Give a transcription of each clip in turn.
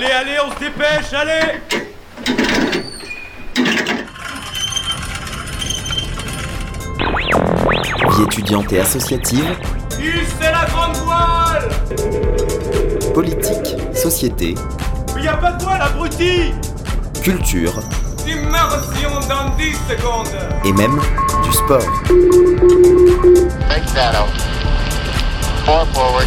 Allez, allez, on se dépêche, allez. Vie étudiante et associative, c'est la grande voile. politique, société, Mais y a pas de voile, abruti. culture Immersion dans 10 secondes. et même du sport. Four forward.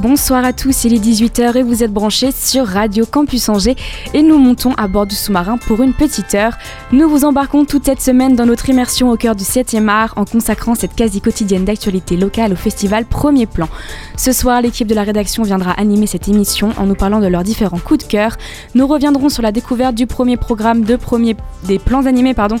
Bonsoir à tous, il est 18h et vous êtes branchés sur Radio Campus Angers et nous montons à bord du sous-marin pour une petite heure. Nous vous embarquons toute cette semaine dans notre immersion au cœur du 7e art en consacrant cette quasi quotidienne d'actualité locale au festival Premier Plan. Ce soir, l'équipe de la rédaction viendra animer cette émission en nous parlant de leurs différents coups de cœur. Nous reviendrons sur la découverte du premier programme de premier, des plans animés. Pardon.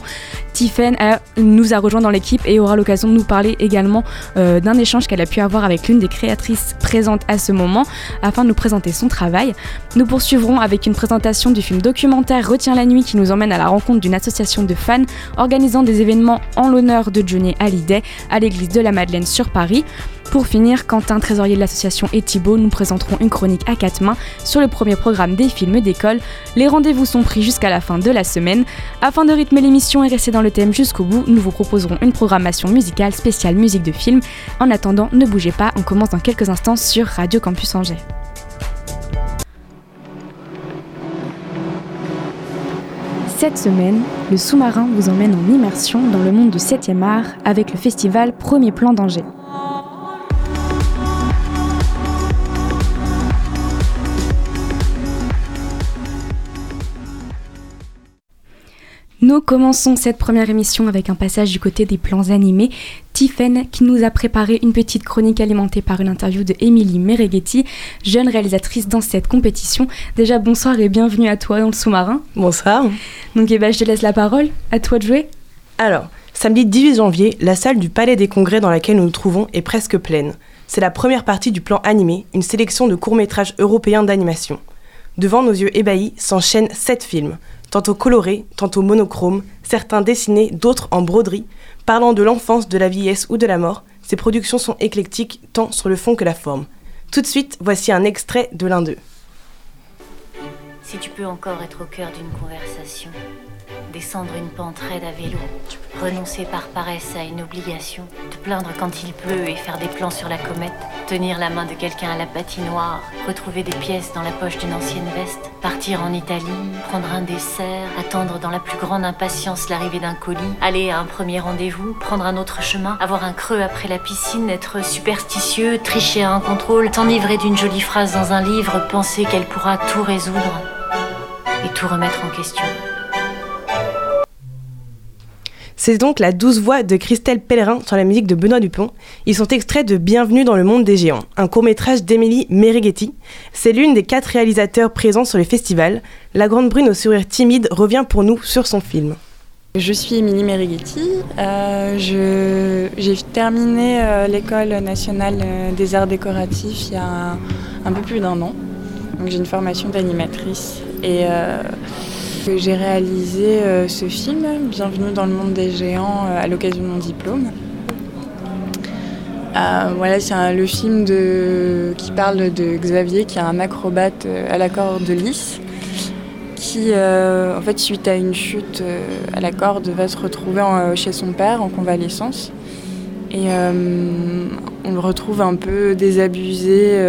Tiffen a- nous a rejoint dans l'équipe et aura l'occasion de nous parler également euh, d'un échange qu'elle a pu avoir avec l'une des créatrices présentes à ce moment afin de nous présenter son travail. Nous poursuivrons avec une présentation du film documentaire Retiens la nuit qui nous emmène à la rencontre d'une association de fans organisant des événements en l'honneur de Johnny Hallyday à l'église de la Madeleine sur Paris. Pour finir, Quentin, trésorier de l'association et Thibault nous présenteront une chronique à quatre mains sur le premier programme des films d'école. Les rendez-vous sont pris jusqu'à la fin de la semaine. Afin de rythmer l'émission et rester dans le thème jusqu'au bout, nous vous proposerons une programmation musicale spéciale musique de film. En attendant, ne bougez pas, on commence dans quelques instants sur Radio Campus Angers. Cette semaine, le sous-marin vous emmène en immersion dans le monde du 7e art avec le festival Premier Plan d'Angers. Nous commençons cette première émission avec un passage du côté des plans animés. Tiffen qui nous a préparé une petite chronique alimentée par une interview de Émilie Mereghetti, jeune réalisatrice dans cette compétition. Déjà bonsoir et bienvenue à toi dans le sous-marin. Bonsoir. Donc eh ben, je te laisse la parole, à toi de jouer. Alors, samedi 18 janvier, la salle du Palais des Congrès dans laquelle nous nous trouvons est presque pleine. C'est la première partie du plan animé, une sélection de courts-métrages européens d'animation. Devant nos yeux ébahis s'enchaînent sept films, tantôt colorés, tantôt monochromes, certains dessinés, d'autres en broderie, parlant de l'enfance, de la vieillesse ou de la mort. Ces productions sont éclectiques tant sur le fond que la forme. Tout de suite, voici un extrait de l'un d'eux. Si tu peux encore être au cœur d'une conversation, descendre une pente raide à vélo, renoncer par paresse à une obligation, te plaindre quand il pleut et faire des plans sur la comète, tenir la main de quelqu'un à la patinoire, retrouver des pièces dans la poche d'une ancienne veste, partir en Italie, prendre un dessert, attendre dans la plus grande impatience l'arrivée d'un colis, aller à un premier rendez-vous, prendre un autre chemin, avoir un creux après la piscine, être superstitieux, tricher à un contrôle, t'enivrer d'une jolie phrase dans un livre, penser qu'elle pourra tout résoudre et tout remettre en question. C'est donc la douce voix de Christelle Pellerin sur la musique de Benoît Dupont. Ils sont extraits de Bienvenue dans le monde des géants, un court-métrage d'Émilie Mereghetti. C'est l'une des quatre réalisateurs présents sur le festival. La grande brune au sourire timide revient pour nous sur son film. Je suis Émilie Merighetti. Euh, J'ai terminé euh, l'école nationale euh, des arts décoratifs il y a un, peu plus d'un an. J'ai une formation d'animatrice et j'ai réalisé euh, ce film, Bienvenue dans le monde des géants, euh, à l'occasion de mon diplôme. Euh, voilà, c'est le film de, qui parle de Xavier, qui est un acrobate à la corde lisse qui, en fait, suite à une chute à la corde, va se retrouver chez son père en convalescence. Et on le retrouve un peu désabusé,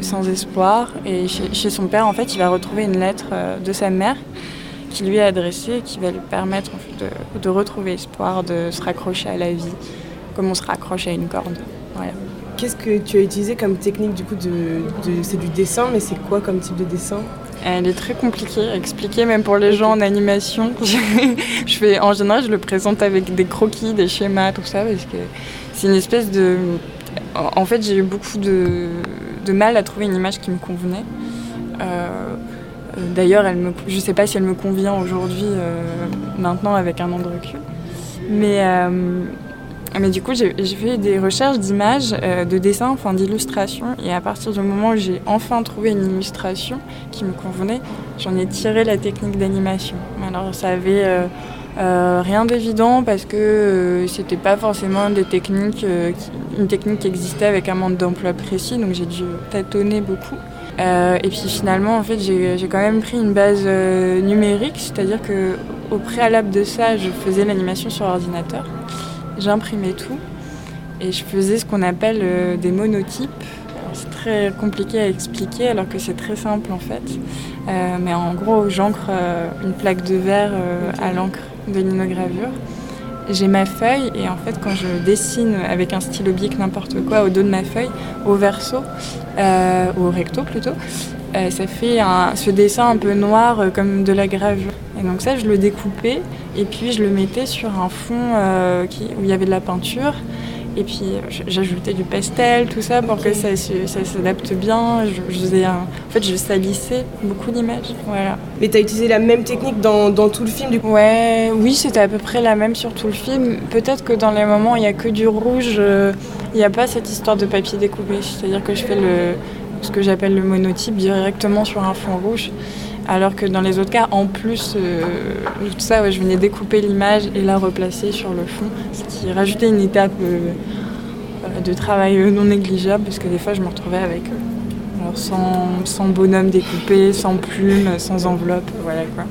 sans espoir. Et chez, chez son père, en fait, il va retrouver une lettre de sa mère qui lui est adressée et qui va lui permettre en fait, de, de retrouver espoir, de se raccrocher à la vie, comme on se raccroche à une corde. Voilà. Qu'est-ce que tu as utilisé comme technique du coup de, de- c'est du dessin mais c'est quoi comme type de dessin? Elle est très compliquée à expliquer, même pour les gens en animation. je fais, en général, je le présente avec des croquis, des schémas, tout ça, parce que c'est une espèce de. En en fait, j'ai eu beaucoup de, de mal à trouver une image qui me convenait. Euh, D'ailleurs, je ne sais pas si elle me convient aujourd'hui, euh, maintenant, avec un an de recul. Mais, euh, mais du coup, j'ai fait des recherches d'images, euh, de dessins, enfin d'illustrations. Et à partir du moment où j'ai enfin trouvé une illustration qui me convenait, j'en ai tiré la technique d'animation. Alors, ça avait euh, euh, rien d'évident parce que c'était pas forcément une technique qui existait avec un monde d'emploi précis. Donc, j'ai dû tâtonner beaucoup. Et puis finalement, en fait, j'ai quand même pris une base numérique, c'est-à-dire que au préalable de ça, je faisais l'animation sur ordinateur j'imprimais tout et je faisais ce qu'on appelle euh, des monotypes. C'est très compliqué à expliquer alors que c'est très simple en fait. Euh, mais en gros, j'encre euh, une plaque de verre à l'encre de linogravure. J'ai ma feuille et en fait quand je dessine avec un stylo bic n'importe quoi au dos de ma feuille, au verso, ou au recto plutôt, ça fait ce dessin un peu noir comme de la gravure. Et donc ça, je le découpais et puis je le mettais sur un fond euh, où il y avait de la peinture. Et puis j'ajoutais du pastel, tout ça pour que ça, s'adapte bien. Je, faisais en fait, je salissais beaucoup d'images. Voilà. Mais tu as utilisé la même technique dans, tout le film du coup? Ouais, oui, c'était à peu près la même sur tout le film. Peut-être que dans les moments où il n'y a que du rouge, euh, il n'y a pas cette histoire de papier découpé. C'est-à-dire que je fais le, ce que j'appelle le monotype directement sur un fond rouge. Alors que dans les autres cas, en plus euh, tout ça, je venais découper l'image et la replacer sur le fond, ce qui rajoutait une étape euh, euh, de travail non négligeable, parce que des fois je me retrouvais avec sans, bonhomme découpé, sans plume, sans enveloppe, voilà quoi.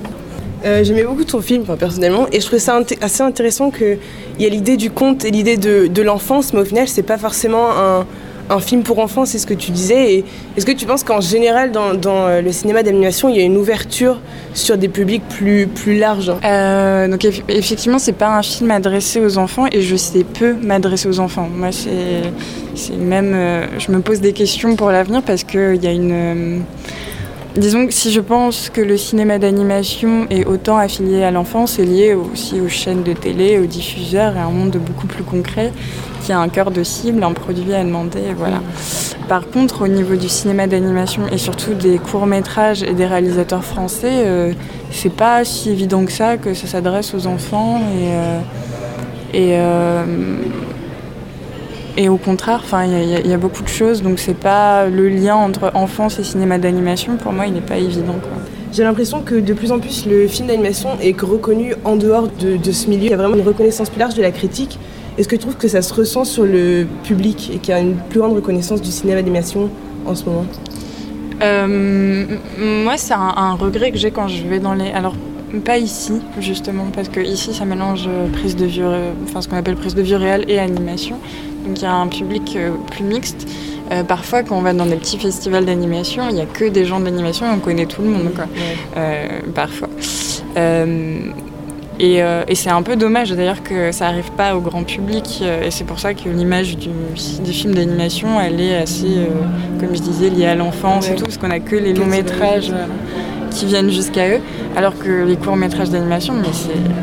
J'aimais beaucoup ton film, personnellement, et je trouvais ça assez intéressant qu'il y a l'idée du conte et l'idée de, de l'enfance, mais au final, c'est pas forcément un, un film pour enfants, c'est ce que tu disais. Est-ce que tu penses qu'en général, dans, euh, le cinéma d'animation, il y a une ouverture sur des publics plus, plus larges euh, Donc effectivement, c'est pas un film adressé aux enfants et je sais peu m'adresser aux enfants. Moi, c'est même, euh, je me pose des questions pour l'avenir parce qu'il y a une Disons que si je pense que le cinéma d'animation est autant affilié à l'enfance, c'est lié aussi aux chaînes de télé, aux diffuseurs et à un monde beaucoup plus concret qui a un cœur de cible, un produit à demander. Voilà. Par contre, au niveau du cinéma d'animation et surtout des courts-métrages et des réalisateurs français, euh, c'est pas si évident que ça que ça s'adresse aux enfants et. Euh, euh, et au contraire, il y, a beaucoup de choses, donc c'est pas le lien entre enfance et cinéma d'animation. Pour moi, il n'est pas évident. J'ai l'impression que de plus en plus le film d'animation est reconnu en dehors de, ce milieu. Il y a vraiment une reconnaissance plus large de la critique. Est-ce que tu trouves que ça se ressent sur le public et qu'il y a une plus grande reconnaissance du cinéma d'animation en ce moment? Euh, Moi, c'est un, regret que j'ai quand je vais dans les. Alors, pas ici, justement, parce que ici, ça mélange prise de vue, enfin ce qu'on appelle prise de vue réelle et animation. Donc il y a un public euh, plus mixte. Euh, parfois, quand on va dans des petits festivals d'animation, il n'y a que des gens d'animation et on connaît tout le monde, quoi. Euh, parfois. et, c'est un peu dommage d'ailleurs que ça n'arrive pas au grand public. et c'est pour ça que l'image du, des films d'animation, elle est assez, comme je disais, liée à l'enfance et tout, parce qu'on n'a que les longs métrages qui viennent jusqu'à eux, alors que les courts métrages d'animation, mais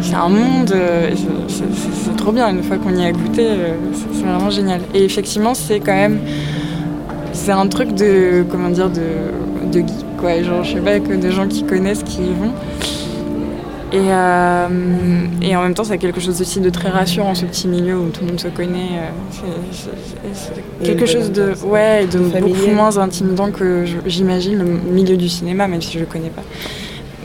c'est un monde, euh, c'est trop bien, une fois qu'on y a goûté, euh, c'est vraiment génial. Et effectivement, c'est quand même, c'est un truc de, comment dire, de, de geek, quoi, genre, je sais pas, que des gens qui connaissent, qui y vont. Et, euh, et, en même temps, c'est quelque chose aussi de très rassurant, ce petit milieu où tout le monde se connaît. C'est quelque chose de, ouais, de beaucoup moins intimidant que j'imagine le milieu du cinéma, même si je ne le connais pas.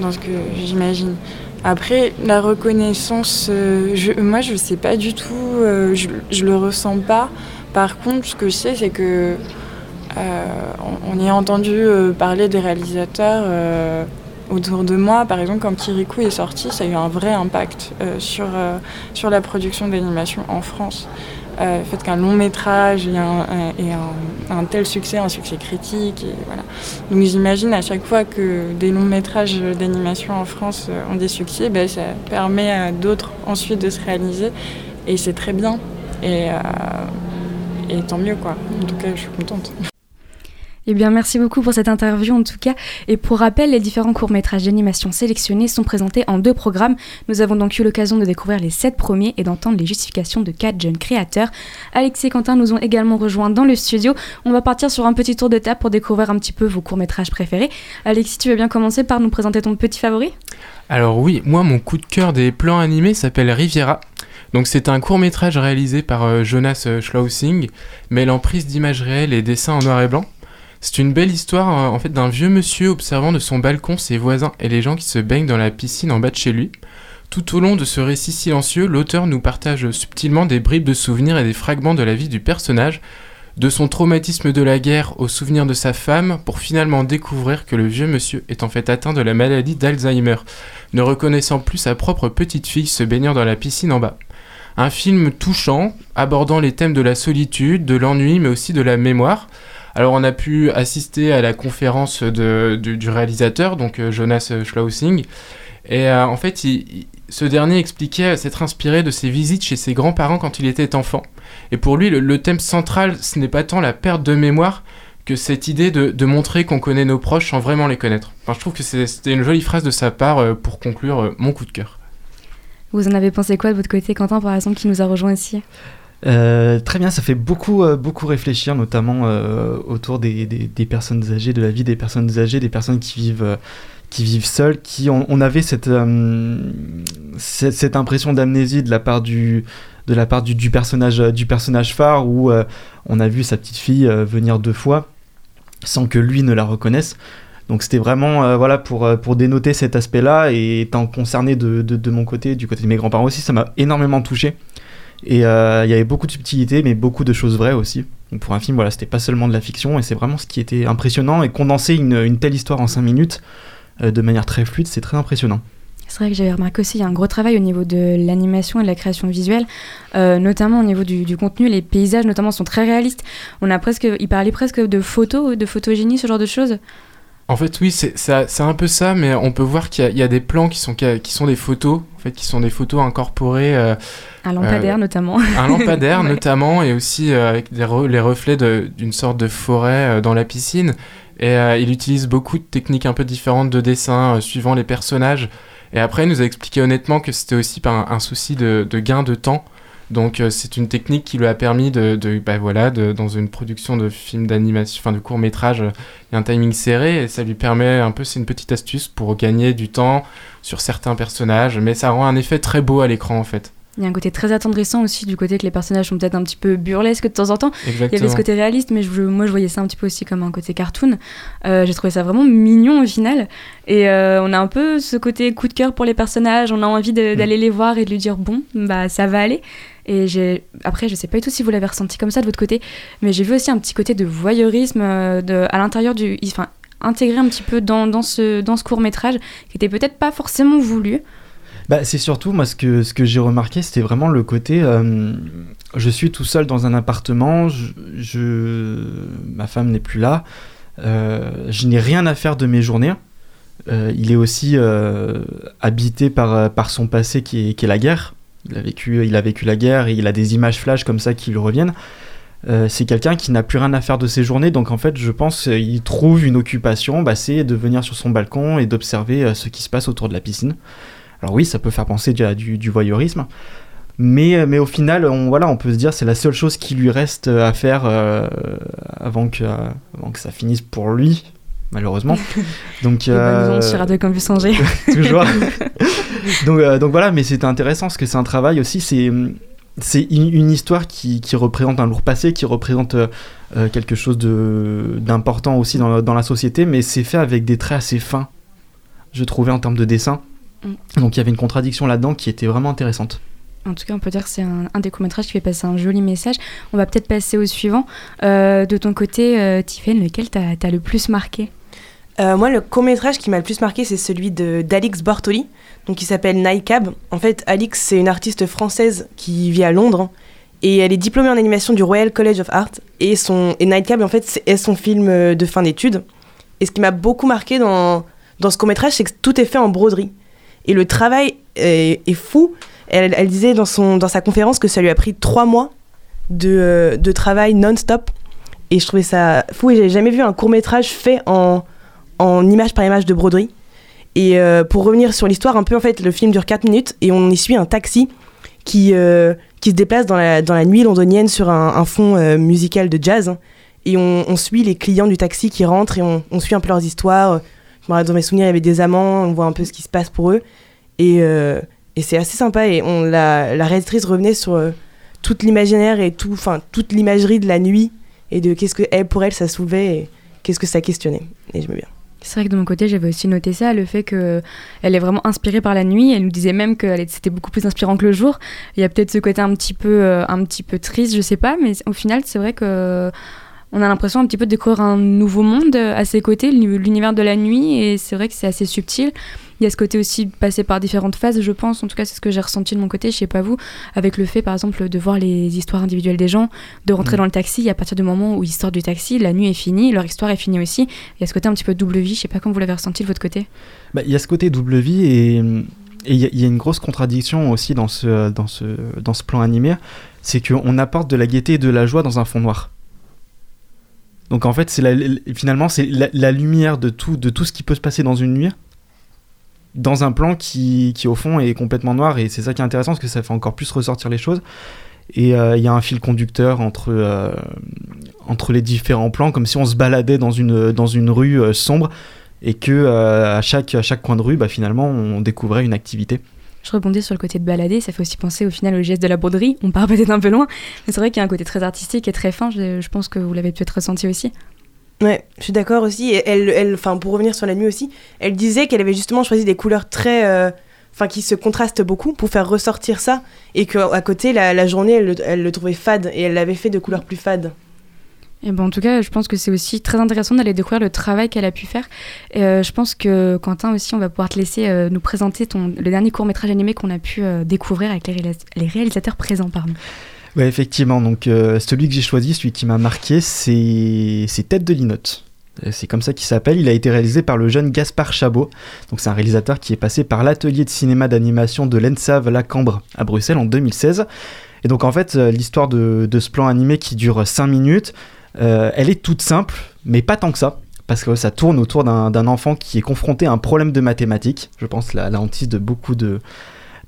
Dans ce que j'imagine. Après, la reconnaissance, euh, je, moi, je ne sais pas du tout, euh, je ne le ressens pas. Par contre, ce que je sais, c'est que on, y a entendu parler des réalisateurs autour de moi, par exemple, quand Kirikou est sorti, ça a eu un vrai impact euh, sur, euh, sur la production d'animation en France. Euh, le fait qu'un long métrage ait, un, tel succès, un succès critique. Voilà. Donc j'imagine à chaque fois que des longs métrages d'animation en France ont des succès, ben, ça permet à d'autres ensuite de se réaliser. Et c'est très bien. Et tant mieux, quoi. En tout cas, je suis contente. Eh bien, merci beaucoup pour cette interview en tout cas. Et pour rappel, les différents courts-métrages d'animation sélectionnés sont présentés en deux programmes. Nous avons donc eu l'occasion de découvrir les sept premiers et d'entendre les justifications de quatre jeunes créateurs. Alexis et Quentin nous ont également rejoints dans le studio. On va partir sur un petit tour de table pour découvrir un petit peu vos courts-métrages préférés. Alexis, tu veux bien commencer par nous présenter ton petit favori? Alors oui, moi mon coup de cœur des plans animés s'appelle Riviera. Donc c'est un court métrage réalisé par euh, Jonas euh, Schlausing, mêlant prise d'images réelles et dessins en noir et blanc. C'est une belle histoire euh, en fait d'un vieux monsieur observant de son balcon ses voisins et les gens qui se baignent dans la piscine en bas de chez lui. Tout au long de ce récit silencieux, l'auteur nous partage subtilement des bribes de souvenirs et des fragments de la vie du personnage, de son traumatisme de la guerre au souvenir de sa femme, pour finalement découvrir que le vieux monsieur est en fait atteint de la maladie d'Alzheimer, ne reconnaissant plus sa propre petite fille se baignant dans la piscine en bas. Un film touchant, abordant les thèmes de la solitude, de l'ennui, mais aussi de la mémoire. Alors on a pu assister à la conférence de, du, réalisateur, donc euh, Jonas Schlausing, et euh, en fait, ce dernier expliquait s'être inspiré de ses visites chez ses grands-parents quand il était enfant. Et pour lui, le, thème central, ce n'est pas tant la perte de mémoire que cette idée de, montrer qu'on connaît nos proches sans vraiment les connaître. Enfin, je trouve que c'était une jolie phrase de sa part euh, pour conclure euh, mon coup de cœur. Vous en avez pensé quoi de votre côté, Quentin, par exemple, qui nous a rejoint ici? Euh, très bien, ça fait beaucoup, euh, beaucoup réfléchir, notamment euh, autour des, personnes âgées, de la vie des personnes âgées, des personnes qui vivent, qui vivent seules, qui on, on avait cette, cette, impression d'amnésie de la part du, de la part du, personnage, du personnage phare où on a vu sa petite fille venir deux fois sans que lui ne la reconnaisse. Donc c'était vraiment voilà pour, pour dénoter cet aspect-là et étant concerné de, de mon côté, du côté de mes grands-parents aussi, ça m'a énormément touché. Et euh, il y avait beaucoup de subtilités, mais beaucoup de choses vraies aussi. Donc pour un film, voilà, c'était pas seulement de la fiction, et c'est vraiment ce qui était impressionnant. Et condenser une, telle histoire en 5 minutes euh, de manière très fluide, c'est très impressionnant. C'est vrai que j'avais remarqué aussi, il y a un gros travail au niveau de l'animation et de la création visuelle, euh, notamment au niveau du, du contenu. Les paysages, notamment, sont très réalistes. On a presque, il parlait presque de photos, de photogénie, ce genre de choses. En fait, oui, c'est un peu ça, mais on peut voir qu'il y, a- il y a des plans qui sont, qui sont des photos, en fait, qui sont des photos incorporées. euh, Un lampadaire, Euh, notamment. un lampadaire Ouais. notamment et aussi euh, avec des re- les reflets d'une sorte de forêt dans la piscine et il utilise beaucoup de techniques un peu différentes de dessin suivant les personnages et après il nous a expliqué honnêtement que c'était aussi par un, un souci de, de gain de temps donc euh, c'est une technique qui lui a permis de, de- bah, voilà de- dans une production de film d'animation enfin de court métrage il y a un timing serré et ça lui permet un peu c'est une petite astuce pour gagner du temps sur certains personnages mais ça rend un effet très beau à l'écran en fait Il y a un côté très attendrissant aussi du côté que les personnages sont peut-être un petit peu burlesques de temps en temps. Il y avait ce côté réaliste, mais je, moi je voyais ça un petit peu aussi comme un côté cartoon. Euh, J'ai trouvé ça vraiment mignon au final. Et euh, on a un peu ce côté coup de cœur pour les personnages. On a envie Mm. d'aller les voir et de lui dire bon, bah ça va aller. Et après, je sais pas du tout si vous l'avez ressenti comme ça de votre côté, mais j'ai vu aussi un petit côté de voyeurisme euh, à l'intérieur du. Enfin, intégré un petit peu dans, ce, dans ce court métrage qui était peut-être pas forcément voulu. Bah, c'est surtout, moi, ce que, ce que j'ai remarqué, c'était vraiment le côté. euh, je suis tout seul dans un appartement, je, ma femme n'est plus là, euh, je n'ai rien à faire de mes journées. Il est aussi habité par, par son passé qui est la guerre. Il a, vécu, il a vécu la guerre et il a des images flash comme ça qui lui reviennent. Euh, c'est quelqu'un qui n'a plus rien à faire de ses journées, donc en fait, je pense il trouve une occupation, bah, c'est de venir sur son balcon et d'observer euh, ce qui se passe autour de la piscine. Alors oui, ça peut faire penser à du, du voyeurisme, mais, euh, mais au final, on, voilà, on peut se dire c'est la seule chose qui lui reste à faire euh, avant, que, euh, avant que ça finisse pour lui, malheureusement. Donc, euh, sur Radio Campus Angers. toujours. donc, euh, donc voilà, mais c'était intéressant parce que c'est un travail aussi, c'est c'est une, histoire qui, qui représente un lourd passé, qui représente euh, euh, quelque chose d'important aussi dans, la- dans la société, mais c'est fait avec des traits assez fins, je trouvais en termes de dessin. Mm. Donc il y avait une contradiction là-dedans qui était vraiment intéressante. En tout cas, on peut dire que c'est un, un des courts-métrages qui fait passer un joli message. On va peut-être passer au suivant. Euh, de ton côté, euh, Tiffaine, lequel t'as as le plus marqué? Euh, moi, le court métrage qui m'a le plus marqué, c'est celui d'Alix Bortoli, donc qui s'appelle Nightcab. En fait, Alix, c'est une artiste française qui vit à Londres et elle est diplômée en animation du Royal College of Art. Et, son, et Nightcab, en fait, est son film euh, de fin d'études. Et ce qui m'a beaucoup marqué dans, dans ce court métrage, c'est que tout est fait en broderie. Et le travail est, fou. Elle, disait dans, son, dans sa conférence que ça lui a pris trois mois de, euh, de travail non-stop. Et je trouvais ça fou et j'avais jamais vu un court métrage fait en, en image par image de broderie. Et euh, pour revenir sur l'histoire, un peu en fait, le film dure 4 minutes et on y suit un taxi qui, euh, qui se déplace dans la, dans la nuit londonienne sur un, fond euh, musical de jazz. Et on, suit les clients du taxi qui rentrent et on, suit un peu leurs histoires. Dans mes souvenirs, il y avait des amants, on voit un peu ce qui se passe pour eux. Et, et c'est assez sympa. Et on, la, la réalisatrice revenait sur toute l'imaginaire et tout, toute l'imagerie de la nuit et de qu'est-ce que elle, pour elle ça soulevait et qu'est-ce que ça questionnait. Et je me bien. C'est vrai que de mon côté, j'avais aussi noté ça, le fait qu'elle est vraiment inspirée par la nuit. Elle nous disait même que c'était beaucoup plus inspirant que le jour. Il y a peut-être ce côté un petit peu, euh, un petit peu triste, je sais pas, mais au final, c'est vrai que on a l'impression un petit peu de découvrir un nouveau monde à ses côtés, l'univers de la nuit, et c'est vrai que c'est assez subtil. Il y a ce côté aussi de passer par différentes phases, je pense. En tout cas, c'est ce que j'ai ressenti de mon côté, je sais pas vous, avec le fait, par exemple, de voir les histoires individuelles des gens, de rentrer mm. dans le taxi. à partir du moment où l'histoire du taxi, la nuit est finie, leur histoire est finie aussi. Il y a ce côté un petit peu double vie. Je sais pas comment vous l'avez ressenti de votre côté. Bah, il y a ce côté double vie et il y, y, a une grosse contradiction aussi dans ce, dans ce, dans ce plan animé, c'est qu'on apporte de la gaieté et de la joie dans un fond noir. Donc en fait, c'est finalement, c'est la, lumière de tout, de tout ce qui peut se passer dans une nuit dans un plan qui, qui, au fond est complètement noir et c'est ça qui est intéressant parce que ça fait encore plus ressortir les choses et euh, il y a un fil conducteur entre, euh, entre les différents plans comme si on se baladait dans une, dans une rue euh, sombre et que à, chaque, à chaque coin de rue bah, finalement on découvrait une activité. Je rebondis sur le côté de balader, ça fait aussi penser au final au geste de la broderie. On part peut-être un peu loin, mais c'est vrai qu'il y a un côté très artistique et très fin. Je, pense que vous l'avez peut-être ressenti aussi. Ouais, je suis d'accord aussi. elle, elle, enfin, pour revenir sur la nuit aussi, elle disait qu'elle avait justement choisi des couleurs très, euh, qui se contrastent beaucoup pour faire ressortir ça, et qu'à côté, la, journée, elle, le trouvait fade, et elle l'avait fait de couleurs plus fades. Et ben, en tout cas, je pense que c'est aussi très intéressant d'aller découvrir le travail qu'elle a pu faire. Et, euh, je pense que Quentin aussi, on va pouvoir te laisser euh, nous présenter ton, le dernier court métrage animé qu'on a pu découvrir avec les, réalisateurs présents. Pardon. Ouais, effectivement. Donc, euh, celui que j'ai choisi, celui qui m'a marqué, c'est Tête de Linotte. Euh, c'est comme ça qu'il s'appelle. Il a été réalisé par le jeune Gaspard Chabot. Donc, c'est un réalisateur qui est passé par l'atelier de cinéma d'animation de l'ENSAV Lacambre à Bruxelles en 2016. Et donc, en fait, euh, l'histoire de, de, ce plan animé qui dure 5 minutes, elle est toute simple, mais pas tant que ça parce que ça tourne autour d'un enfant qui est confronté à un problème de mathématiques. Je pense la, la hantise de beaucoup de,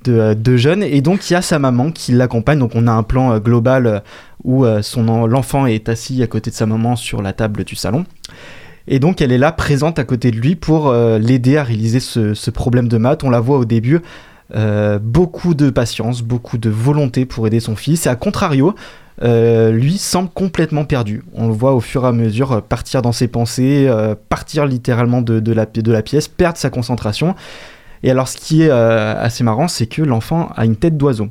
euh, jeunes. Et donc, il y a sa maman qui l'accompagne. Donc, on a un plan euh, global euh, où son l'enfant est assis à côté de sa maman sur la table du salon. Et donc, elle est là, présente à côté de lui pour l'aider à réaliser ce, problème de maths. On la voit au début. beaucoup de patience, beaucoup de volonté pour aider son fils. Et à contrario, lui semble complètement perdu. On le voit au fur et à mesure partir dans ses pensées, partir littéralement de, la, pièce, perdre sa concentration. Et alors, ce qui est euh, assez marrant, c'est que l'enfant a une tête d'oiseau.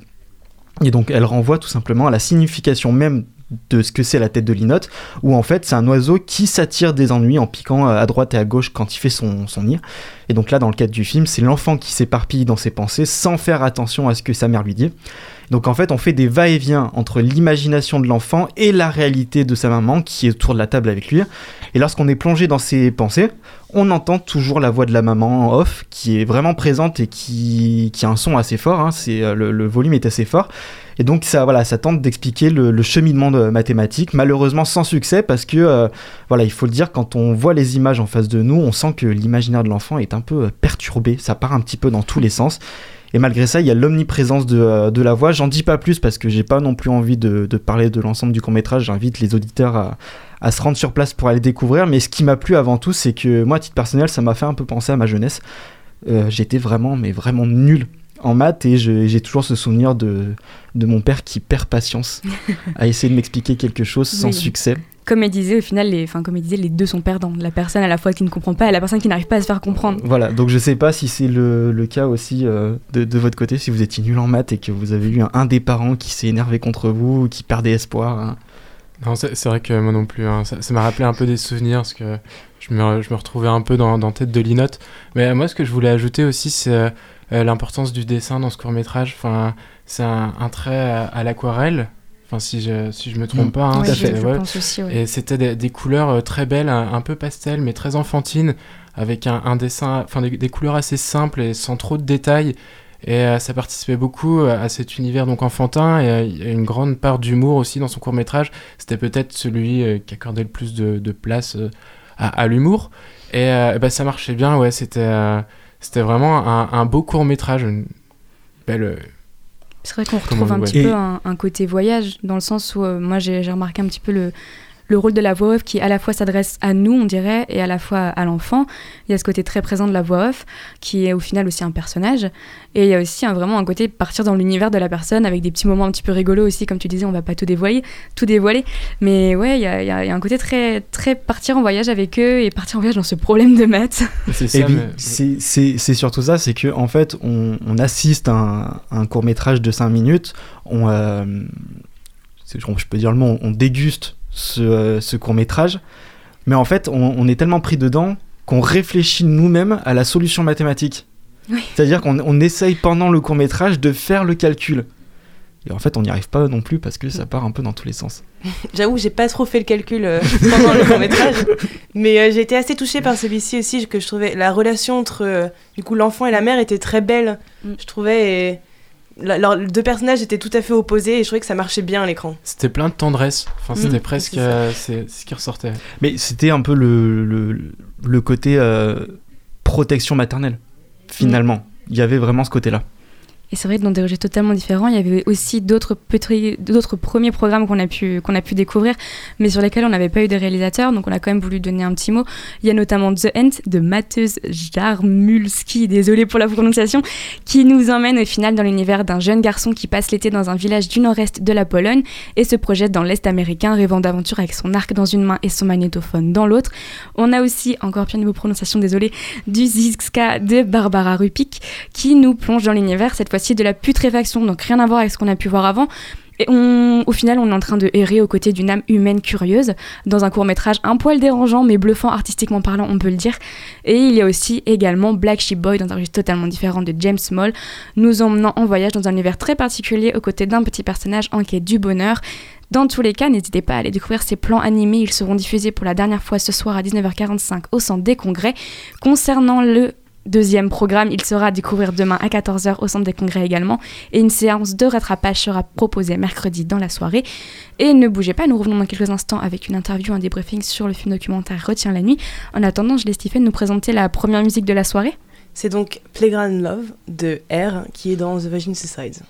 Et donc, elle renvoie tout simplement à la signification même de ce que c'est la tête de linotte, où en fait c'est un oiseau qui s'attire des ennuis en piquant euh, à droite et à gauche quand il fait son, son nid. Et donc là, dans le cadre du film, c'est l'enfant qui s'éparpille dans ses pensées sans faire attention à ce que sa mère lui dit. Donc en fait, on fait des va-et-vient entre l'imagination de l'enfant et la réalité de sa maman qui est autour de la table avec lui. Et lorsqu'on est plongé dans ses pensées, on entend toujours la voix de la maman en off qui est vraiment présente et qui, qui a un son assez fort. Hein. C'est, euh, le, volume est assez fort. Et donc ça, voilà, ça tente d'expliquer le, cheminement de mathématiques, malheureusement sans succès parce que, euh, voilà, il faut le dire, quand on voit les images en face de nous, on sent que l'imaginaire de l'enfant est un peu euh, perturbé, ça part un petit peu dans tous les sens. Et malgré ça, il y a l'omniprésence de, de, la voix. J'en dis pas plus parce que j'ai pas non plus envie de, de parler de l'ensemble du court métrage. J'invite les auditeurs à, à se rendre sur place pour aller découvrir. Mais ce qui m'a plu avant tout, c'est que moi, à titre personnel, ça m'a fait un peu penser à ma jeunesse. Euh, j'étais vraiment, mais vraiment nul en maths et j'ai toujours ce souvenir de, de mon père qui perd patience à essayer de m'expliquer quelque chose sans succès. Comme elle disait, au final, les, enfin, comme elle disait, les deux sont perdants. La personne à la fois qui ne comprend pas et la personne qui n'arrive pas à se faire comprendre. Voilà, donc je sais pas si c'est le, le, cas aussi euh, de, de, votre côté, si vous étiez nul en maths et que vous avez eu un, des parents qui s'est énervé contre vous, qui perdait espoir. Hein. Non, c'est vrai que moi non plus. Hein. Ça m'a rappelé un peu des souvenirs parce que je me, je me retrouvais un peu dans, dans Tête de Linotte. Mais moi, ce que je voulais ajouter aussi, c'est euh, l'importance du dessin dans ce court métrage. Enfin, c'est un, un, trait à, l'aquarelle. Enfin, si je, si je me trompe mm. pas. Hein, ouais. Et c'était des, des, couleurs euh, très belles, un, peu pastel, mais très enfantines, avec un, un dessin, enfin des, des, couleurs assez simples et sans trop de détails. Et euh, ça participait beaucoup euh, à cet univers donc enfantin et il y a une grande part d'humour aussi dans son court métrage. C'était peut-être celui qui accordait le plus de, de place à, à l'humour. Et bah, ça marchait bien, ouais, c'était c'était vraiment un, un, beau court métrage, une belle. C'est vrai qu'on retrouve un petit peu un, un, côté voyage, dans le sens où moi j'ai remarqué un petit peu le, le rôle de la voix off qui à la fois s'adresse à nous, on dirait, et à la fois à l'enfant. Il y a ce côté très présent de la voix off, qui est au final aussi un personnage. Et il y a aussi un, vraiment un côté partir dans l'univers de la personne avec des petits moments un petit peu rigolos aussi, comme tu disais, on va pas tout dévoiler, tout dévoiler. Mais ouais, il y a, y a un côté très, très partir en voyage avec eux et partir en voyage dans ce problème de maths. Et puis, c'est surtout ça, c'est que en fait, on, on assiste à un, un court métrage de 5 minutes, on, euh, je peux dire le mot, on déguste ce, ce court métrage, mais en fait, on, on est tellement pris dedans qu'on réfléchit nous-mêmes à la solution mathématique. C'est-à-dire qu'on on essaye pendant le court métrage de faire le calcul. Et en fait, on n'y arrive pas non plus parce que ça part un peu dans tous les sens. J'avoue, j'ai pas trop fait le calcul euh, pendant le court métrage, mais euh, j'ai été assez touchée par celui-ci aussi, que je trouvais la relation entre euh, du coup l'enfant et la mère était très belle. Mm. Je trouvais et leurs deux personnages étaient tout à fait opposés et je trouvais que ça marchait bien à l'écran. C'était plein de tendresse. Enfin, c'était Mm, presque euh, c'est ce qui ressortait. Mais c'était un peu le, le, le côté euh, protection maternelle, finalement. Il y avait vraiment ce côté-là. Et c'est vrai que dans des registres totalement différents, il y avait aussi d'autres premiers programmes qu'on a pu découvrir, mais sur lesquels on n'avait pas eu de réalisateurs, donc on a quand même voulu donner un petit mot. Il y a notamment The End de Mateusz Jarmulski, désolé pour la prononciation, qui nous emmène au final dans l'univers d'un jeune garçon qui passe l'été dans un village du nord-est de la Pologne et se projette dans l'est américain, rêvant d'aventure avec son arc dans une main et son magnétophone dans l'autre. On a aussi, encore pire niveau prononciation, désolé, du Zizka de Barbara Rupik, qui nous plonge dans l'univers, cette de la putréfaction, donc rien à voir avec ce qu'on a pu voir avant. Et on, au final, on est en train de errer aux côtés d'une âme humaine curieuse, dans un court métrage un poil dérangeant, mais bluffant artistiquement parlant, on peut le dire. Et il y a aussi également Black Sheep Boy, dans un registre totalement différent de James Small, nous emmenant en voyage dans un univers très particulier aux côtés d'un petit personnage en quête du bonheur. Dans tous les cas, n'hésitez pas à aller découvrir ces plans animés. Ils seront diffusés pour la dernière fois ce soir à 19h45 au Centre des Congrès. Concernant le deuxième programme, il sera à découvrir demain à 14h au Centre des Congrès également. Et une séance de rattrapage sera proposée mercredi dans la soirée. Et ne bougez pas, nous revenons dans quelques instants avec une interview, un débriefing sur le film documentaire Retiens la nuit. En attendant, je laisse Stephen nous présenter la première musique de la soirée. C'est donc Playground Love de R qui est dans The Virgin Suicides.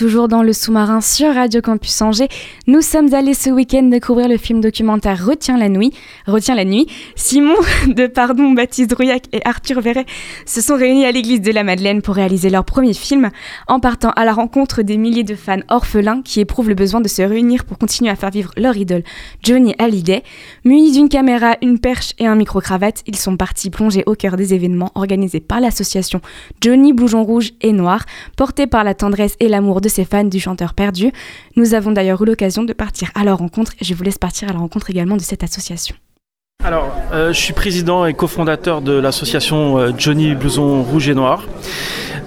Êtes dans le sous-marin sur Radio Campus Angers. Nous sommes allés ce week-end découvrir le film documentaire Retiens la nuit. Retiens la nuit. Simon de Pardon, Baptiste Drouillac et Arthur Verret se sont réunis à l'église de la Madeleine pour réaliser leur premier film en partant à la rencontre des milliers de fans orphelins qui éprouvent le besoin de se réunir pour continuer à faire vivre leur idole Johnny Hallyday. Munis d'une caméra, une perche et un micro-cravate, ils sont partis plonger au cœur des événements organisés par l'association Johnny Blouson Rouge et Noir, portée par la tendresse et l'amour de ses fans du chanteur perdu. Nous avons d'ailleurs eu l'occasion de partir à leur rencontre et je vous laisse partir à la rencontre également de cette association. Alors, euh, je suis président et cofondateur de l'association euh, Johnny Blouson Rouge et Noir.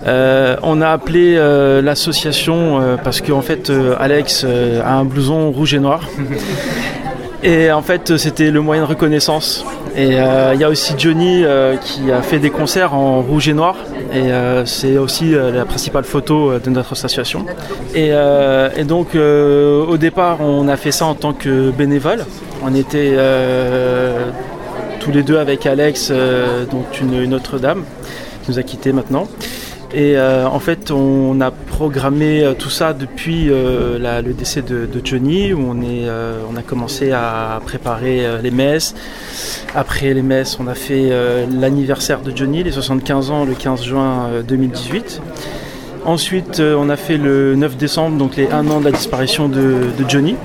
Euh, on a appelé euh, l'association euh, parce qu'en fait, euh, Alex euh, a un blouson rouge et noir. Et en fait, c'était le moyen de reconnaissance. Et euh, il y a aussi Johnny euh, qui a fait des concerts en rouge et noir. Et euh, c'est aussi euh, la principale photo euh, de notre association. Et, donc, au départ, on a fait ça en tant que bénévole. On était tous les deux avec Alex, donc une, une autre dame qui nous a quittés maintenant. Et euh, en fait, on a programmé euh, tout ça depuis euh, le décès de, Johnny, où on, a commencé à préparer les messes. Après les messes, on a fait l'anniversaire de Johnny, les 75 ans, le 15 juin euh, 2018. Ensuite, on a fait le 9 décembre, donc les 1 an de la disparition de, Johnny.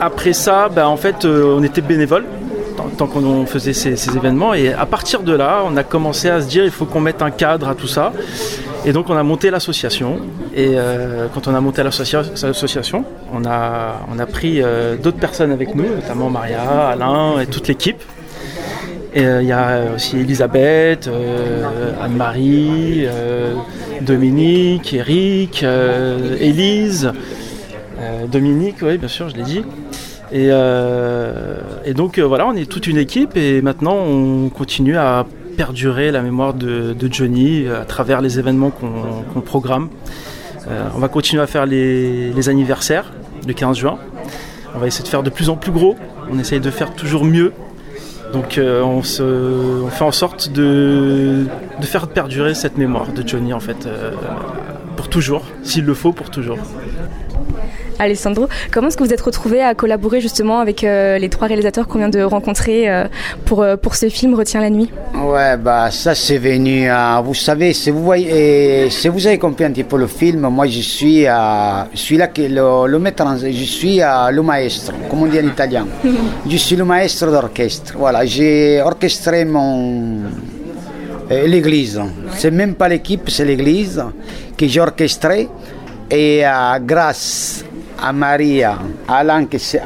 Après ça, bah, en fait, on était bénévole tant- qu'on faisait ces, événements. Et à partir de là, on a commencé à se dire il faut qu'on mette un cadre à tout ça. Et donc on a monté l'association. Et euh, quand on a monté l'associa- l'association, on a, on a pris euh, d'autres personnes avec nous, notamment Maria, Alain et toute l'équipe. Et euh, il y a aussi Elisabeth, Anne-Marie, Dominique, Eric, Élise, Dominique, oui, bien sûr, je l'ai dit. Et, euh, et donc euh, voilà, on est toute une équipe et maintenant on continue à perdurer la mémoire de, Johnny euh, à travers les événements qu'on programme. On va continuer à faire les, anniversaires le 15 juin. On va essayer de faire de plus en plus gros. On essaye de faire toujours mieux. Donc on, fait en sorte de, faire perdurer cette mémoire de Johnny en fait pour toujours, s'il le faut pour toujours. Alessandro, comment est-ce que vous êtes retrouvé à collaborer justement avec euh, les trois réalisateurs qu'on vient de rencontrer euh, pour, euh, pour ce film Retiens la nuit? Ouais, bah ça c'est venu. à- vous savez, si vous voyez, et si vous avez compris un petit peu le film, moi je suis, euh, je suis là que le, le maître, je suis le maestro, comme on dit en italien. je suis le maestro d'orchestre. Voilà, j'ai orchestré mon l'église. C'est même pas l'équipe, c'est l'église que j'ai orchestré. Et euh, grâce à Maria, Alain, que c'est-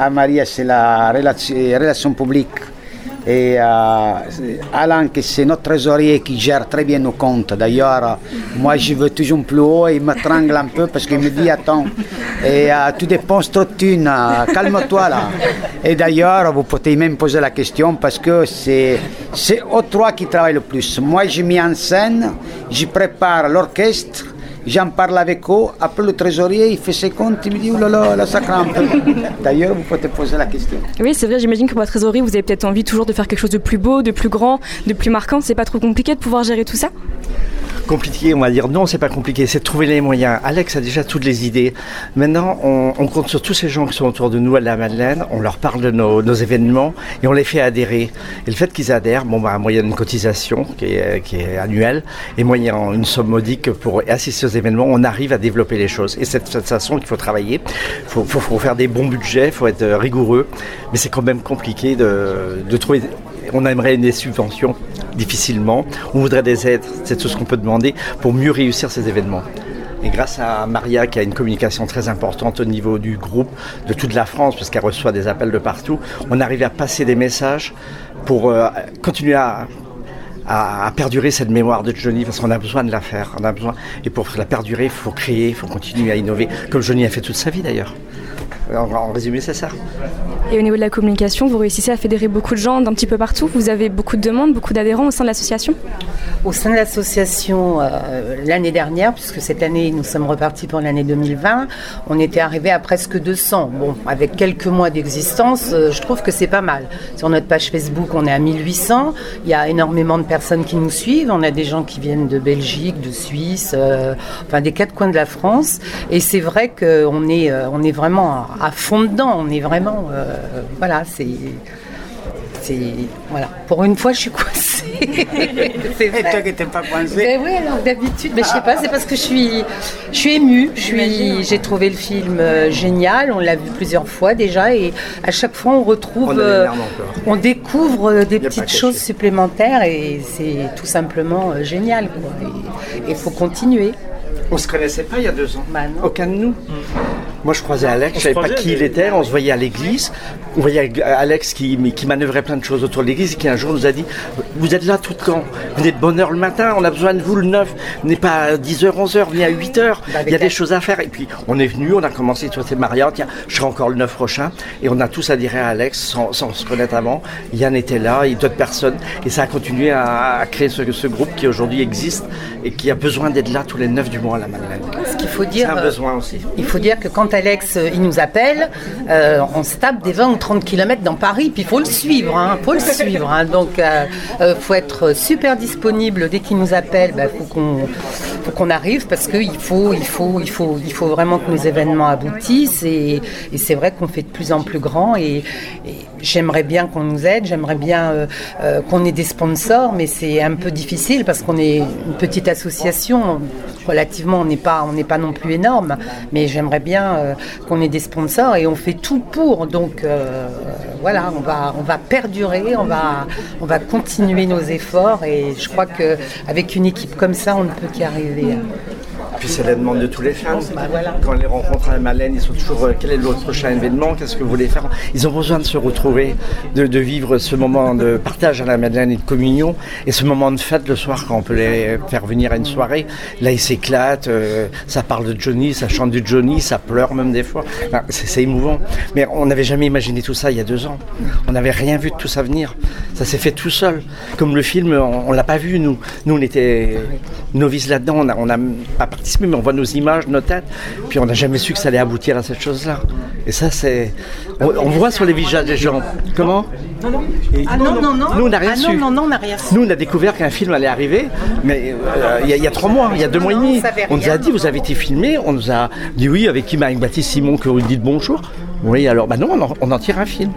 la relation, publique, et euh, Alain, que c'est notre trésorier qui gère très bien nos comptes. D'ailleurs, moi je veux toujours plus haut et il me trangle un peu parce qu'il me dit Attends, et, euh, tu dépenses trop de thunes, euh, calme-toi là. Et d'ailleurs, vous pouvez même poser la question parce que c'est c'est trois qui travaillent le plus. Moi je mets en scène, je prépare l'orchestre. J'en parle avec eux, après le trésorier, il fait ses comptes, il me dit, oh là ça peu. D'ailleurs, vous pouvez poser la question. Oui, c'est vrai, j'imagine que pour la trésorerie, vous avez peut-être envie toujours de faire quelque chose de plus beau, de plus grand, de plus marquant. C'est pas trop compliqué de pouvoir gérer tout ça? Compliqué, on va dire non, c'est pas compliqué, c'est trouver les moyens. Alex a déjà toutes les idées. Maintenant, on, compte sur tous ces gens qui sont autour de nous à la Madeleine, on leur parle de nos, événements et on les fait adhérer. Et le fait qu'ils adhèrent, bon, bah, moyenne une cotisation qui est, annuelle et moyenne une somme modique pour assister aux événements, on arrive à développer les choses. Et c'est de cette façon qu'il faut travailler. Il faut, faire des bons budgets, il faut être rigoureux, mais c'est quand même compliqué de, de trouver. On aimerait des subventions difficilement. On voudrait des aides, c'est tout ce qu'on peut demander pour mieux réussir ces événements. Et grâce à Maria qui a une communication très importante au niveau du groupe, de toute la France, parce qu'elle reçoit des appels de partout, on arrive à passer des messages pour euh, continuer à, perdurer cette mémoire de Johnny, parce qu'on a besoin de la faire. On et pour la perdurer, il faut créer, il faut continuer à innover, comme Johnny a fait toute sa vie d'ailleurs. En, en résumé, c'est ça. Et au niveau de la communication, vous réussissez à fédérer beaucoup de gens d'un petit peu partout. Vous avez beaucoup de demandes, beaucoup d'adhérents au sein de l'association? Au sein de l'association, euh, l'année dernière, puisque cette année nous sommes repartis pour l'année 2020, on était arrivé à presque 200. Bon, avec quelques mois d'existence, euh, je trouve que c'est pas mal. Sur notre page Facebook, on est à 1800. Il y a énormément de personnes qui nous suivent. On a des gens qui viennent de Belgique, de Suisse, euh, enfin des quatre coins de la France. Et c'est vrai qu'on est, euh, on est vraiment à, fond dedans. On est vraiment, euh, voilà, c'est. C'est voilà. Pour une fois, je suis coincée. c'est vrai. toi qui t'es pas coincé. Mais oui, alors d'habitude, mais je sais pas, c'est parce que je suis, je suis émue. Je suis, j'ai trouvé le film euh, génial. On l'a vu plusieurs fois déjà, et à chaque fois, on retrouve, On euh, on découvre euh, des petites choses supplémentaires, et c'est tout simplement génial. Et il faut continuer. On se connaissait pas il y a deux ans. Bah Aucun de nous. Moi, je croisais Alex, On je savais pas qui il était. On se voyait à l'église. On voyait Alex qui, qui manœuvrait plein de choses autour de l'église et qui un jour nous a dit Vous êtes là tout quand Venez de bonne heure le matin, on a besoin de vous le 9. Venez pas à 10h, 11h, venez à 8h. Il y a des choses à faire. Et puis, on est venu, on a commencé, tu vois, c'est Maria, tiens, je serai encore le 9 prochain. Et on a tous adhéré à Alex sans, sans se connaître avant. Yann était là et d'autres personnes. Et ça a continué à, à créer ce, ce groupe qui aujourd'hui existe et qui a besoin d'être là tous les 9 du mois à la Madeleine. Ce qu'il faut dire, C'est un euh, besoin aussi. Il faut dire que quand Alex euh, il nous appelle, euh, on se tape des 20 ou 30 km dans Paris, puis il faut le suivre, hein, faut le suivre. hein. donc il faut être super disponible dès qu'il nous appelle. Il faut qu'on faut qu'on arrive parce qu'il faut il faut il faut il faut vraiment que nos événements aboutissent et, c'est vrai qu'on fait de plus en plus grand et, j'aimerais bien qu'on nous aide, j'aimerais bien euh, euh, qu'on ait des sponsors, mais c'est un peu difficile parce qu'on est une petite association. Relativement, on n'est pas, on n'est pas non plus énorme, mais j'aimerais bien euh, qu'on ait des sponsors et on fait tout pour. Donc euh, voilà, on va, perdurer, on va, on va continuer nos efforts et je crois que avec une équipe comme ça, on ne peut qu'y arriver. Puis c'est la demande de tous les fans. Quand on les rencontre à la Malène, ils sont toujours euh, quel est votre prochain événement? Qu'est-ce que vous voulez faire? Ils ont besoin de se retrouver, de, vivre ce moment de partage à la Madeleine et de communion et ce moment de fête le soir quand on peut les faire venir à une soirée. Là, ils s'éclatent, euh, ça parle de Johnny, ça chante du Johnny, ça pleure même des fois. C'est émouvant. Mais on n'avait jamais imaginé tout ça il y a deux ans. On n'avait rien vu de tout ça venir. Ça s'est fait tout seul. Comme le film, on, on l'a pas vu nous. Nous, on était novices là-dedans. On a mais on voit nos images, nos têtes. Puis on n'a jamais su que ça allait aboutir à cette chose-là. Et ça, c'est. On, on voit sur les visages des gens. Comment? Et- Ah non, non, non. Nous, on n'a rien Ah su. non, non, non, rien su. Nous, on a découvert qu'un film allait arriver, mais euh, il y, a- il y a trois mois, il y a deux mois et demi. on nous a dit, vous avez été filmé. On nous a dit oui, avec qui Avec Baptiste Simon, que vous dites bonjour. Oui, alors, bah non, on en, on en tire un film.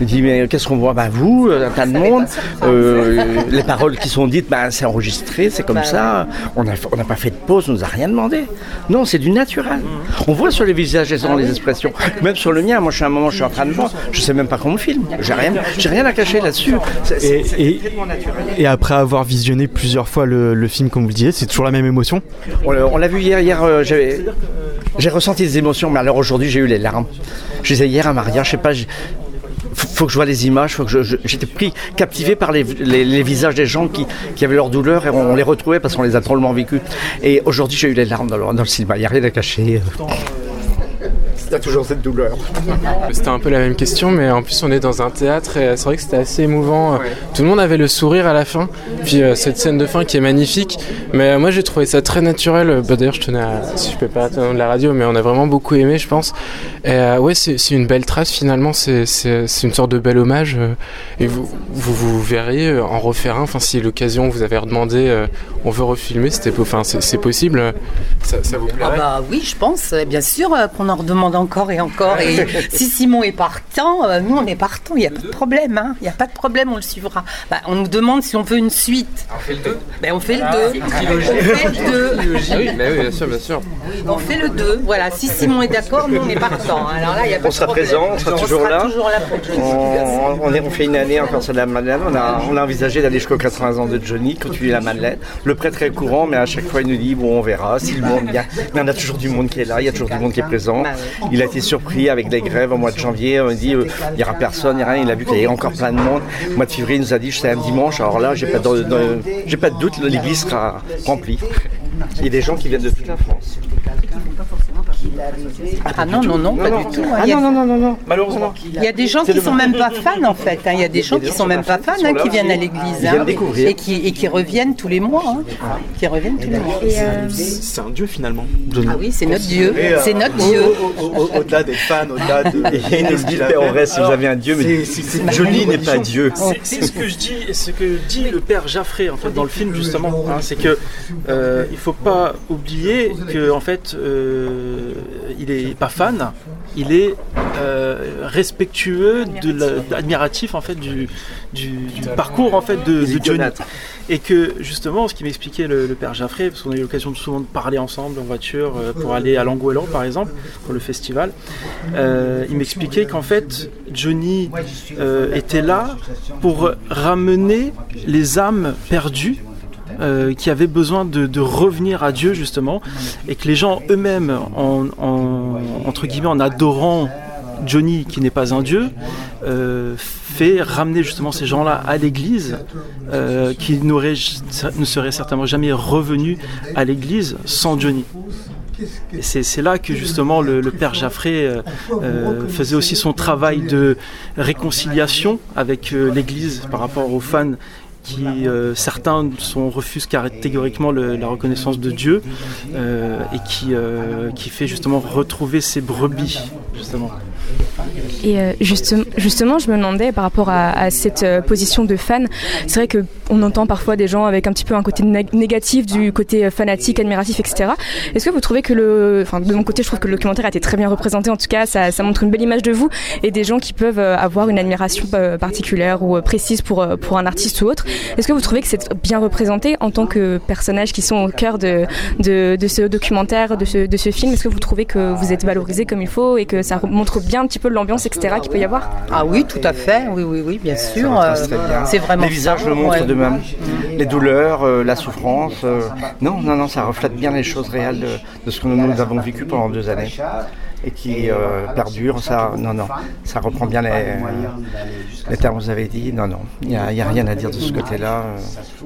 Il dit, mais qu'est-ce qu'on voit? Bah vous, euh, un tas de monde. euh, les paroles qui sont dites, bah, c'est enregistré, c'est comme Bah ça. On n'a on n'a pas fait de pause, on nous a rien demandé. Non, c'est du naturel. On voit sur les visages les, Ah les expressions. Même sur le mien, moi, je suis à un moment, je suis en train de voir. Je sais même pas comment on filme. J'ai rien, j'ai rien à cacher là-dessus. Et, et- tellement naturel. et après avoir visionné plusieurs fois le, le film, comme vous le disiez, c'est toujours la même émotion? On l'a- on l'a vu hier. Hier, euh, j'avais- j'ai ressenti des émotions, mais alors aujourd'hui, j'ai eu les larmes. Je disais hier à Maria, je sais pas. Faut, que je vois les images, j'étais pris, captivé par les, visages des gens qui, avaient leur douleur et on, les retrouvait parce qu'on les a drôlement vécus. Et aujourd'hui, j'ai eu les larmes dans le, dans le cinéma. Il n'y a rien à cacher. Il y a toujours cette douleur. C'était un peu la même question, mais en plus on est dans un théâtre et c'est vrai que c'était assez émouvant. Tout le monde avait le sourire à la fin. Puis euh, cette scène de fin qui est magnifique. Mais euh, moi j'ai trouvé ça très naturel. Bah, D'ailleurs, je tenais à. Si je peux pas attendre de la radio, mais on a vraiment beaucoup aimé, je pense. Et euh, ouais, c'est une belle trace finalement. C'est une sorte de bel hommage. euh, et vous, vous, vous verriez euh, en refaire un. Enfin, si l'occasion vous avez redemandé, euh, on veut refilmer, c'était enfin, c'est possible. Ça, ça vous Ah plairait bah oui, je pense, euh, bien sûr euh, qu'on en redemande encore et encore. Et si Simon est partant, euh, nous on est partant, il n'y a pas de problème. hein. Il n'y a pas de problème, on le suivra. Bah, on nous demande si on veut une suite. On fait le 2 Ben, on fait le Ah, 2. c'est On logique. fait le 2. Ah oui, bah oui, bien sûr, bien sûr. On fait le 2. Voilà, si Simon est d'accord, nous on est partant. Alors là, il y a pas On de sera problème. présent, on sera toujours là. toujours là pour Johnny. On, on, est- on fait une année encore sur la Madeleine. On a, on a envisagé d'aller jusqu'aux 80 ans de Johnny, continuer la Madeleine. Le prêtre est courant, mais à chache fois il nous dit bon, on verra si le monde vient. Mais on a toujours du monde qui est là, il y a toujours du monde qui est présent. Il a été surpris avec les grèves au mois de janvier. On dit euh, il n'y aura personne, il n'y a rien. Il a vu qu'il y avait encore plein de monde. Au mois de février, il nous a dit c'est un dimanche. Alors là, j'ai pas, pas de doute, l'église sera remplie. Il y a des gens qui viennent de toute la France. Ah non, non, non, pas du tout. hein. Ah Il y a- non, non, non, non, malheureusement. Il y a des gens qui le- sont même pas fans en fait. hein. Il y a des gens qui gens sont même pas fans, hein, qui viennent à l'église hein, et qui et qui reviennent tous les mois. hein. Qui reviennent tous les mois. C'est un dieu finalement. Ah oui, c'est notre Dieu. Euh, C'est notre Dieu. au- au- au- Au-delà des fans, au-delà de. Et il nous le dit le père Aurès, si vous avez un dieu, mais Johnny n'est pas Dieu. C'est- ce que je dis, ce que dit le père Jaffré en fait dans le film justement, c'est que euh, il faut pas oublier que en fait euh, il est pas fan, il est euh, respectueux admiratif en fait du, parcours en fait de, de Johnny. Et que justement ce qui m'expliquait le, père Jaffré parce qu'on a eu l'occasion de souvent de parler ensemble en voiture euh, pour aller à Langoélan par exemple pour le festival euh, il m'expliquait qu'en fait Johnny était là pour ramener les âmes perdues euh, qui avaient besoin de, revenir à Dieu justement et que les gens eux-mêmes en, en- entre guillemets en adorant Johnny qui n'est pas un dieu euh, fait ramener justement ces gens-là à l'église euh, qui ne seraient certainement jamais revenus à l'église sans Johnny. C'est là que justement le, père Jaffré euh, euh, faisait aussi son travail de réconciliation avec l'Église par rapport aux fans qui euh, certains sont, refusent catégoriquement la reconnaissance de Dieu euh, et qui, euh, qui fait justement retrouver ses brebis justement. Et euh, justem- justement, je me demandais par rapport à, cette position de fan, c'est vrai qu'on entend parfois des gens avec un petit peu un côté nég- négatif du côté fanatique, admiratif, etc. Est-ce que vous trouvez que le. Enfin, de mon côté, je trouve que le documentaire a été très bien représenté, en tout cas, ça, ça montre une belle image de vous et des gens qui peuvent avoir une admiration particulière ou précise pour, pour un artiste ou autre. Est-ce que vous trouvez que c'est bien représenté en tant que personnages qui sont au cœur de, de, de ce documentaire, de ce, de ce film? Est-ce que vous trouvez que vous êtes valorisé comme il faut et que ça montre bien un petit peu l'ambiance, etc., qu'il peut y avoir? Ah oui, tout à fait. Oui, oui, oui, bien sûr. retrace très bien. C'est vraiment Les visages ça, le montrent ouais. de même. Les douleurs, euh, la souffrance. euh, non, non, non, ça reflète bien les choses réelles de, de ce que nous, nous avons vécu pendant deux années et qui euh, perdure. Ça, non, non, ça reprend bien les, les termes que vous avez dit. Non, non, il n'y a, a rien à dire de ce côté-là. Euh,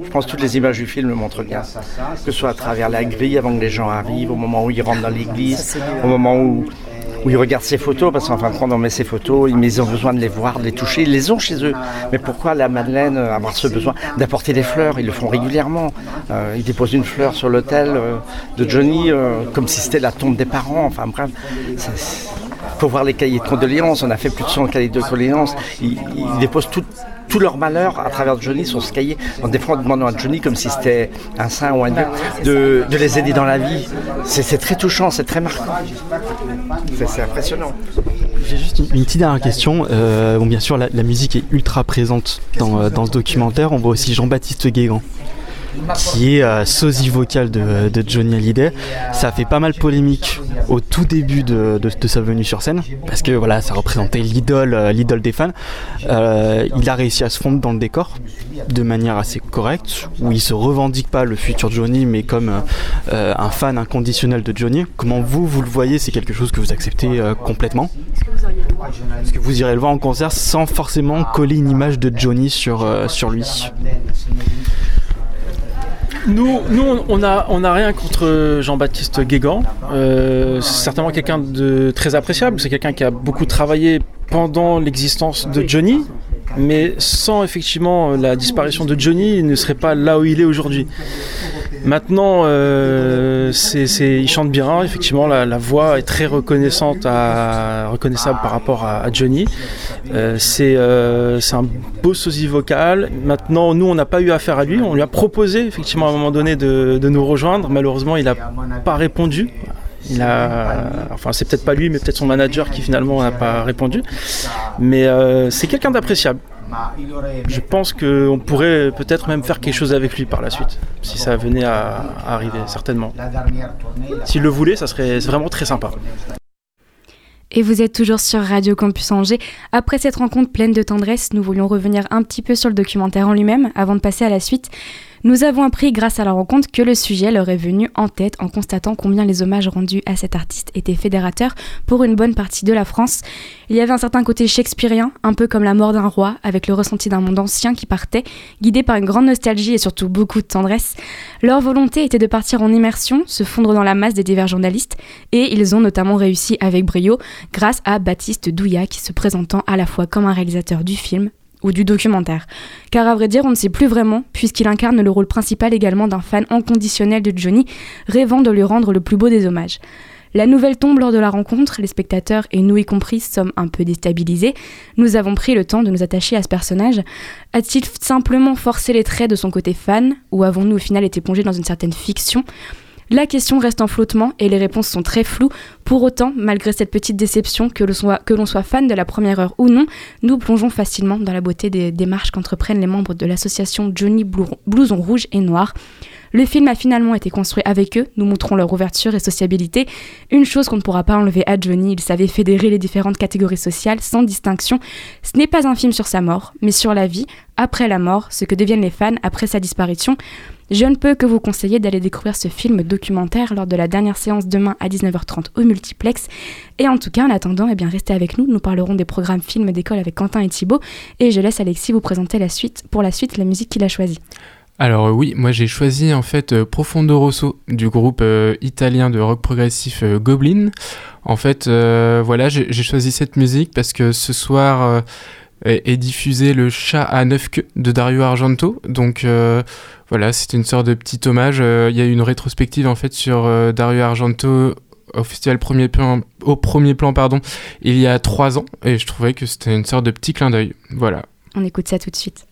Je pense que toutes les images du film le montrent bien. Que ce soit à travers la grille avant que les gens arrivent, au moment où ils rentrent dans l'église, au moment où où ils regardent ces photos, parce qu'en fin de compte, on met ces photos, ils ont besoin de les voir, de les toucher, ils les ont chez eux. Mais pourquoi la Madeleine euh, avoir ce besoin d'apporter des fleurs? Ils le font régulièrement. Euh, ils déposent une fleur sur l'autel euh, de Johnny, comme si c'était la tombe des parents. Enfin bref, il faut voir les cahiers de condoléances. On a fait plus de 100 cahiers de condoléances. Ils, ils déposent tout, tout leur malheur à travers Johnny sur ce cahier. En des fois, en demandant à Johnny, comme si c'était un saint ou un dieu, de, de les aider dans la vie. C'est très touchant, c'est très marquant. C'est- C'est impressionnant. J'ai juste une, une petite dernière question. Euh, bon, bien sûr, la, la musique est ultra présente dans, euh, dans ce documentaire. On voit aussi Jean-Baptiste Guégan, qui est euh, sosie vocal de, de Johnny Hallyday. Ça a fait pas mal polémique au tout début de, de- de sa venue sur scène, parce que voilà, ça représentait l'idole, euh, l'idole des fans. Euh, il a réussi à se fondre dans le décor de manière assez correcte, où il se revendique pas le futur Johnny, mais comme euh, un fan inconditionnel de Johnny. Comment vous, vous le voyez? C'est quelque chose que vous acceptez euh, complètement? Est-ce que vous irez le voir en concert sans forcément coller une image de Johnny sur, sur lui? Nous, nous on- n'a on a rien contre Jean-Baptiste Guégan. Euh, c'est certainement quelqu'un de très appréciable. C'est quelqu'un qui a beaucoup travaillé pendant l'existence de Johnny. Mais sans effectivement la disparition de Johnny, il ne serait pas là où il est aujourd'hui. Maintenant, euh, il chante bien, effectivement, la, voix est très reconnaissante à, reconnaissable par rapport à, Johnny. Euh, c'est, euh, c'est un beau sosie vocal. Maintenant, nous, on n'a pas eu affaire à lui. On lui a proposé, effectivement, à un moment donné, de, de nous rejoindre. Malheureusement, il n'a pas répondu. Il a, enfin, c'est peut-être pas lui, mais peut-être son manager qui finalement n'a pas répondu. Mais euh, c'est quelqu'un d'appréciable. Je pense qu'on pourrait peut-être même faire quelque chose avec lui par la suite, si ça venait à, arriver, certainement. S'il le voulait, ça serait vraiment très sympa. Et vous êtes toujours sur Radio Campus Angers. Après cette rencontre pleine de tendresse, nous voulions revenir un petit peu sur le documentaire en lui-même avant de passer à la suite. Nous avons appris grâce à la rencontre que le sujet leur est venu en tête en constatant combien les hommages rendus à cet artiste étaient fédérateurs pour une bonne partie de la France. Il y avait un certain côté shakespearien, un peu comme la mort d'un roi, avec le ressenti d'un monde ancien qui partait, guidé par une grande nostalgie et surtout beaucoup de tendresse. Leur volonté était de partir en immersion, se fondre dans la masse des divers journalistes, et ils ont notamment réussi avec brio grâce à Baptiste Douillac, se présentant à la fois comme un réalisateur du film, ou du documentaire. Car à vrai dire, on ne sait plus vraiment, puisqu'il incarne le rôle principal également d'un fan inconditionnel de Johnny, rêvant de lui rendre le plus beau des hommages. La nouvelle tombe lors de la rencontre, les spectateurs et nous y compris sommes un peu déstabilisés. Nous avons pris le temps de nous attacher à ce personnage. A-t-il simplement forcé les traits de son côté fan, ou avons-nous au final été plongés dans une certaine fiction? La question reste en flottement et les réponses sont très floues. Pour autant, malgré cette petite déception, que l'on soit, fan de la première heure ou non, nous plongeons facilement dans la beauté des démarches qu'entreprennent les membres de l'association Johnny Blouson Rouge et Noir. Le film a finalement été construit avec eux, nous montrons leur ouverture et sociabilité. Une chose qu'on ne pourra pas enlever à Johnny, il savait fédérer les différentes catégories sociales sans distinction. Ce n'est pas un film sur sa mort, mais sur la vie, après la mort, ce que deviennent les fans après sa disparition. Je ne peux que vous conseiller d'aller découvrir ce film documentaire lors de la dernière séance demain à 19h30 au multiplex. Et en tout cas, en attendant, eh bien, restez avec nous. Nous parlerons des programmes films d'école avec Quentin et Thibaut. Et je laisse Alexis vous présenter la suite, pour la suite la musique qu'il a choisie. Alors euh, oui, moi j'ai choisi en fait euh, Profondo Rosso du groupe euh, italien de rock progressif Goblin. En fait, voilà, j'ai choisi cette musique parce que ce soir est, diffusé Le chat à neuf queues de Dario Argento. Donc voilà, c'est une sorte de petit hommage. Il y a eu une rétrospective en fait sur Dario Argento au festival premier plan, au premier plan pardon, il y a trois ans et je trouvais que c'était une sorte de petit clin d'œil. Voilà. On écoute ça tout de suite.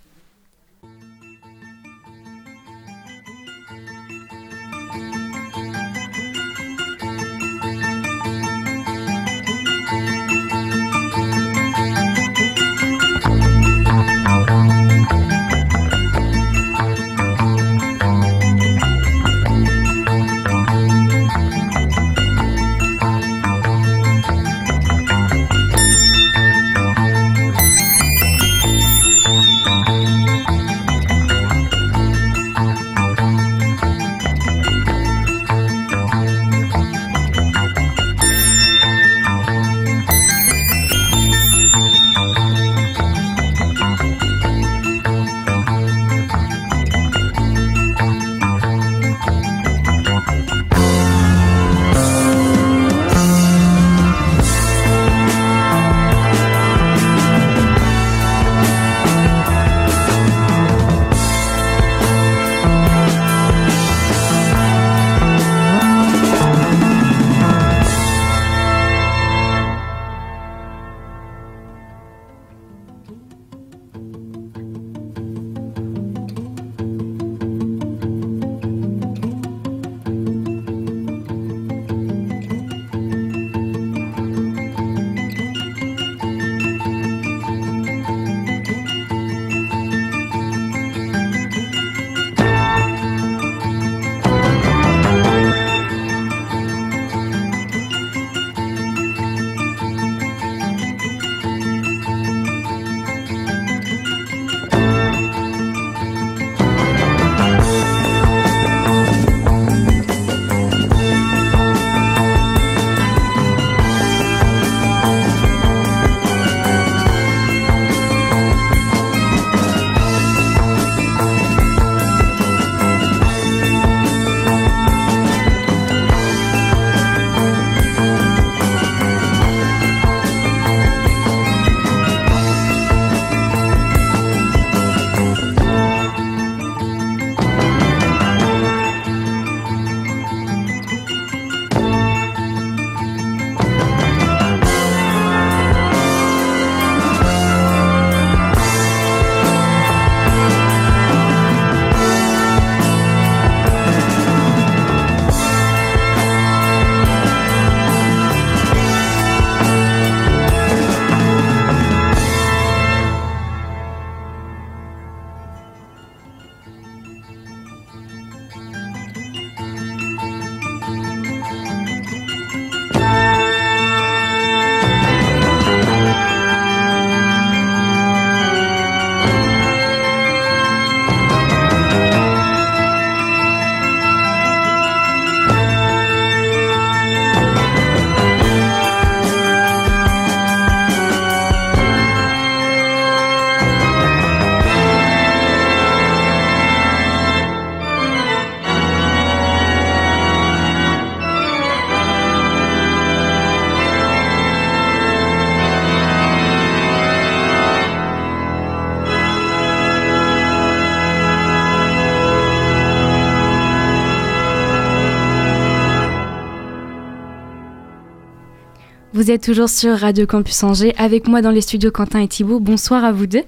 Vous êtes toujours sur Radio Campus Angers avec moi dans les studios Quentin et Thibault. Bonsoir à vous deux.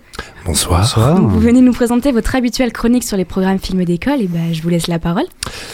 Bonsoir. Donc, vous venez nous présenter votre habituelle chronique sur les programmes films d'école et ben je vous laisse la parole.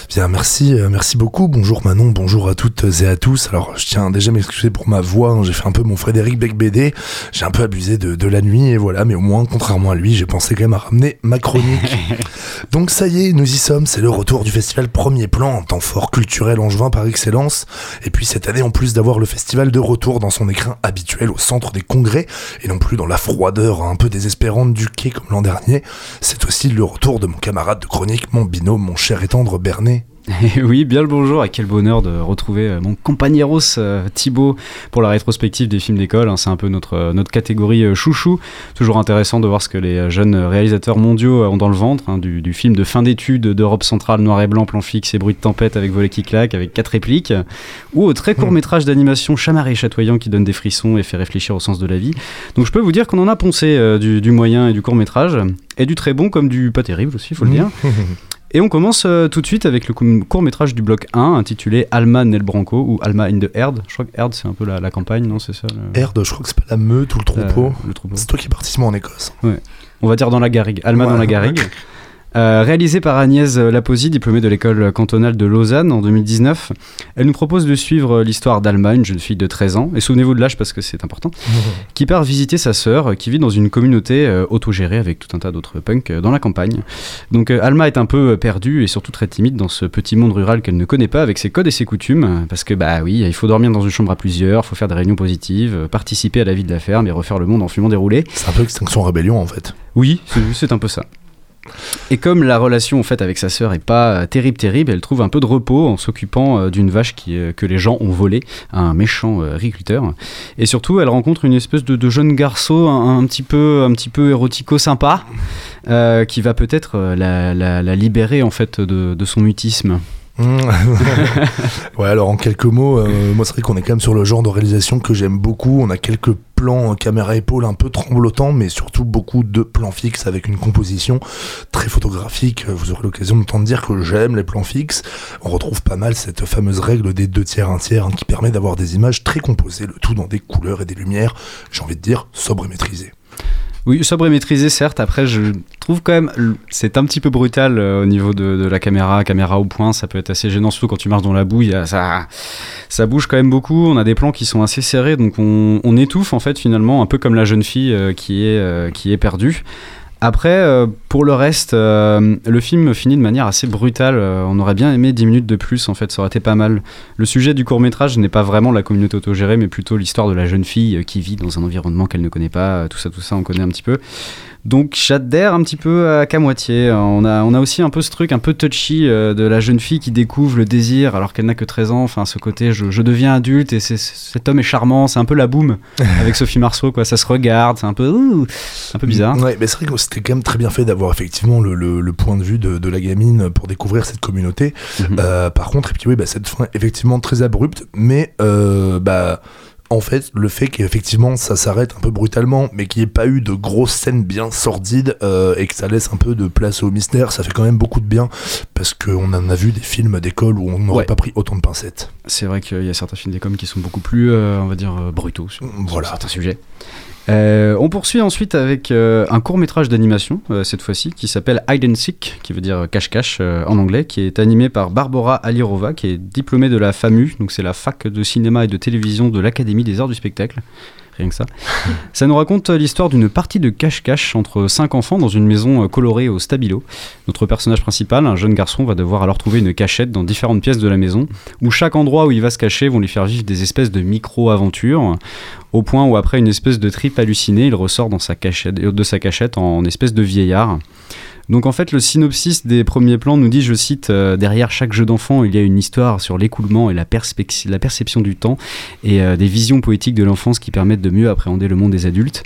Bien, merci, euh, merci beaucoup. Bonjour Manon, bonjour à toutes et à tous. Alors, je tiens déjà à m'excuser pour ma voix. hein. J'ai fait un peu mon Frédéric Becbédé. J'ai un peu abusé de, de la nuit et voilà. Mais au moins, contrairement à lui, j'ai pensé quand même à ramener ma chronique. Donc ça y est, nous y sommes. C'est le retour du festival Premier Plan, un temps fort culturel angevin par excellence. Et puis cette année, en plus d'avoir le festival de dans son écrin habituel au centre des congrès et non plus dans la froideur un peu désespérante du quai comme l'an dernier, c'est aussi le retour de mon camarade de chronique, mon binôme, mon cher et tendre Bernet. Et oui, bien le bonjour, et quel bonheur de retrouver euh, mon compagnero euh, Thibaut pour la rétrospective des films d'école. hein. C'est un peu notre, euh, notre catégorie chouchou. Toujours intéressant de voir ce que les jeunes réalisateurs mondiaux ont dans le ventre. hein, du, du film de fin d'études d'Europe centrale, noir et blanc, plan fixe et bruit de tempête avec volet qui claque, avec quatre répliques. Ou au très court métrage d'animation chamarré et chatoyant qui donne des frissons et fait réfléchir au sens de la vie. Donc je peux vous dire qu'on en a poncé euh, du, du moyen et du court métrage. Et du très bon comme du pas terrible aussi, faut le dire. Et on commence euh, tout de suite avec le court métrage du bloc 1 intitulé Alma nel Branco ou Alma in the Herd. Je crois que Herd c'est un peu la, la campagne, non C'est ça le- Herde, je crois que c'est pas la meute ou le troupeau. Euh, le troupeau. C'est toi qui es parti en Écosse. Ouais. On va dire dans la garrigue. Alma Ouais, dans la ouais. Euh, réalisé par Agnès Laposi, diplômée de l'école cantonale de Lausanne en 2019. Elle nous propose de suivre l'histoire d'Alma, une jeune fille de 13 ans, et souvenez-vous de l'âge parce que c'est important, qui part visiter sa sœur, euh, qui vit dans une communauté euh, autogérée avec tout un tas d'autres punks euh, dans la campagne. Donc euh, Alma est un peu euh, perdue et surtout très timide dans ce petit monde rural qu'elle ne connaît pas avec ses codes et ses coutumes, euh, parce que bah oui, il faut dormir dans une chambre à plusieurs, faut faire des réunions positives, euh, participer à la vie de la ferme et refaire le monde en fumant des roulés. C'est un peu Extinction Rébellion en fait. Oui, c'est un peu ça. Et comme la relation en fait avec sa sœur est pas euh, terrible terrible, elle trouve un peu de repos en s'occupant euh, d'une vache qui, euh, que les gens ont volée à un méchant agriculteur. Et surtout, elle rencontre une espèce de, jeune garçon un, petit peu un petit peu érotico sympa qui va peut-être la, libérer en fait de son mutisme. Mmh. ouais, alors en quelques mots, euh, moi c'est vrai qu'on est quand même sur le genre de réalisation que j'aime beaucoup. On a quelques plans euh, caméra épaule un peu tremblotants, mais surtout beaucoup de plans fixes avec une composition très photographique. Euh, Vous aurez l'occasion d'entendre dire que j'aime les plans fixes. On retrouve pas mal cette fameuse règle des deux tiers, un tiers, hein, qui permet d'avoir des images très composées, le tout dans des couleurs et des lumières, j'ai envie de dire, sobres et maîtrisées. Oui, sobre et maîtrisé, certes. Après, je trouve quand même, c'est un petit peu brutal euh, au niveau de, la caméra, caméra au point. Ça peut être assez gênant, surtout quand tu marches dans la boue. a- ça, ça bouge quand même beaucoup. On a des plans qui sont assez serrés, donc on, étouffe en fait finalement, un peu comme la jeune fille euh, qui est euh, qui est perdue. Après, euh, pour le reste, euh, le film finit de manière assez brutale. Euh, on aurait bien aimé 10 minutes de plus, en fait, ça aurait été pas mal. Le sujet du court-métrage n'est pas vraiment la communauté autogérée, mais plutôt l'histoire de la jeune fille qui vit dans un environnement qu'elle ne connaît pas. Tout ça, tout ça, on connaît un petit peu. Donc j'adhère un petit peu à qu'à moitié. On a, on a aussi un peu ce truc un peu touchy euh, de la jeune fille qui découvre le désir alors qu'elle n'a que 13 ans. Enfin, ce côté je, je deviens adulte et c'est- cet homme est charmant. C'est un peu la boum avec Sophie Marceau, quoi. Ça se regarde, c'est un peu, ouh, un peu bizarre. Ouais, mais c'est vrai que c'était quand même très bien fait d'avoir effectivement le, le- le point de vue de, de la gamine pour découvrir cette communauté. Euh, par contre, et puis oui, bah, cette fin effectivement très abrupte, mais euh, bah. En fait, le fait qu'effectivement ça s'arrête un peu brutalement, mais qu'il n'y ait pas eu de grosses scènes bien sordides euh, et que ça laisse un peu de place au mystère, ça fait quand même beaucoup de bien parce qu'on en a vu des films d'école où on n'aurait Ouais. pas pris autant de pincettes. C'est vrai qu'il y a certains films coms qui sont beaucoup plus, euh, on va dire, euh, brutaux sur, certains sujets. Euh, on poursuit ensuite avec euh, un court métrage d'animation, euh, cette fois-ci, qui s'appelle Hide and Seek, qui veut dire cache-cache euh, en anglais, qui est animé par Barbara Alirova, qui est diplômée de la FAMU, donc c'est la fac de cinéma et de télévision de l'Académie des arts du spectacle. Rien que ça. Ça nous raconte l'histoire d'une partie de cache-cache entre cinq enfants dans une maison euh, colorée au stabilo. Notre personnage principal, un jeune garçon, va devoir alors trouver une cachette dans différentes pièces de la maison, où chaque endroit où il va se cacher vont lui faire vivre des espèces de micro-aventures, au point où après une espèce de trip hallucinée, il ressort dans sa cachette, de sa cachette en espèce de vieillard. Donc en fait, le synopsis des premiers plans nous dit, je cite, euh, derrière chaque jeu d'enfant, il y a une histoire sur l'écoulement et la, la perception du temps et euh, des visions poétiques de l'enfance qui permettent de mieux appréhender le monde des adultes.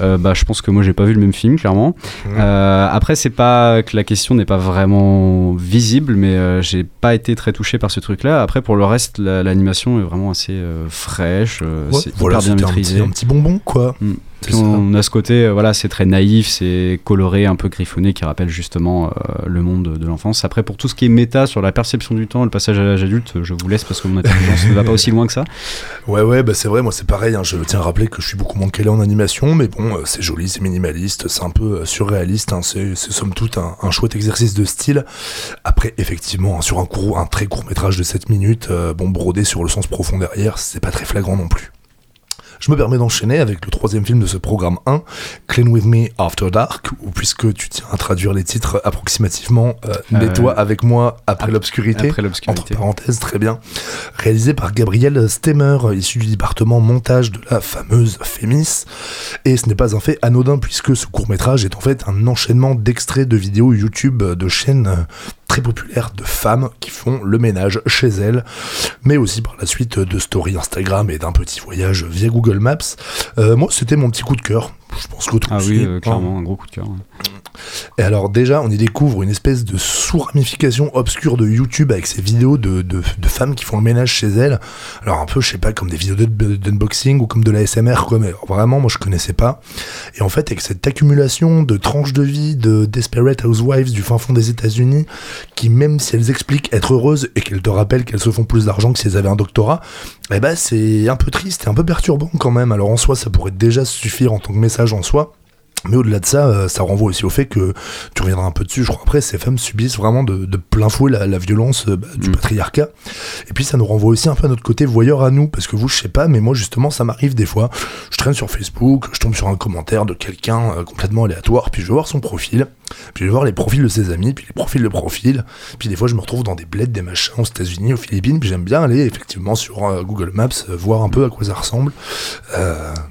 Euh, bah, je pense que moi j'ai pas vu le même film clairement. Euh, après c'est pas que la question n'est pas vraiment visible, mais euh, j'ai pas été très touché par ce truc-là. Après pour le reste, la- l'animation est vraiment assez fraîche, Ouais, c'est voilà, bien un maîtrisé. petit, un petit bonbon quoi. Mm. Puis on a ce côté, euh, voilà, c'est très naïf, c'est coloré, un peu griffonné, qui rappelle justement euh, le monde de l'enfance. Après, pour tout ce qui est méta sur la perception du temps, le passage à l'âge adulte, je vous laisse parce que mon intelligence ne va pas aussi loin que ça. Ouais, ouais, bah c'est vrai, moi c'est pareil, hein, je tiens à rappeler que je suis beaucoup moins calé en animation, mais bon, euh, c'est joli, c'est minimaliste, c'est un peu euh, surréaliste, hein, c'est c'est somme toute un, un chouette exercice de style. Après, effectivement, hein, sur un, court, un très court métrage de 7 minutes, euh, bon, brodé sur le sens profond derrière, c'est pas très flagrant non plus. Je me permets d'enchaîner avec le troisième film de ce programme 1, Clean With Me After Dark, où puisque tu tiens à traduire les titres approximativement, euh, Euh, Nettoie avec moi après ap- l'obscurité, après l'obscurité. entre parenthèses, très bien, réalisé par Gabriel Stemmer, issu du département montage de la fameuse Fémis. Et ce n'est pas un fait anodin, puisque ce court-métrage est en fait un enchaînement d'extraits de vidéos YouTube de chaînes euh, très populaires de femmes qui font le ménage chez elles, mais aussi par la suite de stories Instagram et d'un petit voyage via Google Maps. Euh, moi, c'était mon petit coup de cœur. Je pense que Ah oui, euh, clairement, un gros coup de cœur. et alors déjà, on y découvre une espèce de sous-ramification obscure de YouTube avec ces vidéos de, de, de femmes qui font le ménage chez elles. Alors un peu, je sais pas, comme des vidéos d'unboxing ou comme de la SMR, quoi, mais vraiment, moi je connaissais pas. Et en fait, avec cette accumulation de tranches de vie de Desperate Housewives du fin fond des États-Unis, qui même si elles expliquent être heureuses et qu'elles te rappellent qu'elles se font plus d'argent que si elles avaient un doctorat, eh ben c'est un peu triste et un peu perturbant quand même. Alors en soi, ça pourrait déjà suffire en tant que message en soi. Mais au-delà de ça, euh, ça renvoie aussi au fait que, tu reviendras un peu dessus, je crois après, ces femmes subissent vraiment de, de plein fouet la, la violence euh, bah, du patriarcat. Et puis ça nous renvoie aussi un peu à notre côté voyeur à nous, parce que vous, je sais pas, mais moi justement, ça m'arrive des fois. Je traîne sur Facebook, je tombe sur un commentaire de quelqu'un euh, complètement aléatoire, puis je vais voir son profil, puis je vais voir les profils de ses amis, puis les profils de profil, puis des fois je me retrouve dans des bleds, des machins aux États-Unis, aux Philippines, puis j'aime bien aller effectivement sur Google Maps, voir un peu à quoi ça ressemble.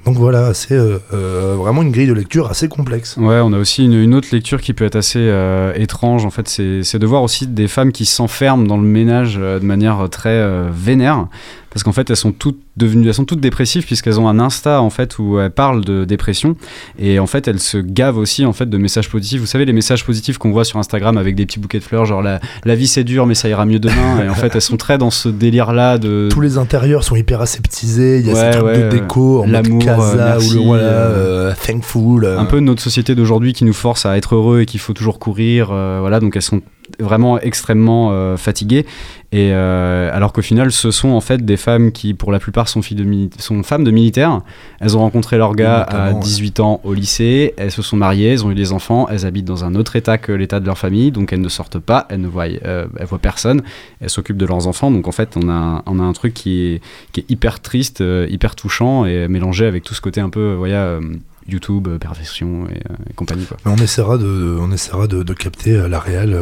Donc voilà, c'est vraiment une grille de lecture assez complexe. Ouais, on a aussi une, autre lecture qui peut être assez euh, étrange. En fait, c'est de voir aussi des femmes qui s'enferment dans le ménage euh, de manière très euh, vénère. Parce qu'en fait, elles sont toutes devenues, elles sont toutes dépressives puisqu'elles ont un Insta en fait où elles parlent de dépression et en fait elles se gavent aussi en fait de messages positifs. Vous savez les messages positifs qu'on voit sur Instagram avec des petits bouquets de fleurs, genre la, la vie c'est dur mais ça ira mieux demain. et en fait, elles sont très dans ce délire là de Tous les intérieurs sont hyper aseptisés, il y a Ouais, ces trucs ouais, de déco en mode l'amour, casa euh, merci, ou le voilà, euh, euh, thankful. euh. un peu notre société d'aujourd'hui qui nous force à être heureux et qu'il faut toujours courir. euh, voilà, donc elles sont vraiment extrêmement euh, fatiguées. Et euh, alors qu'au final, ce sont en fait des femmes qui, pour la plupart, sont, filles de sont femmes de militaires. Elles ont rencontré leur gars à notamment, ouais. 18 ans au lycée. Elles se sont mariées, elles ont eu des enfants. Elles habitent dans un autre état que l'état de leur famille, donc elles ne sortent pas. Elles ne voient, euh, elles voient personne. Elles s'occupent de leurs enfants. Donc en fait, on a, un- on a un truc qui est, qui est hyper triste, hyper touchant et mélangé avec tout ce côté un peu, voilà, YouTube, euh, perfection et, euh, et compagnie. Quoi. On essaiera de, on essaiera de, de capter euh, la réelle,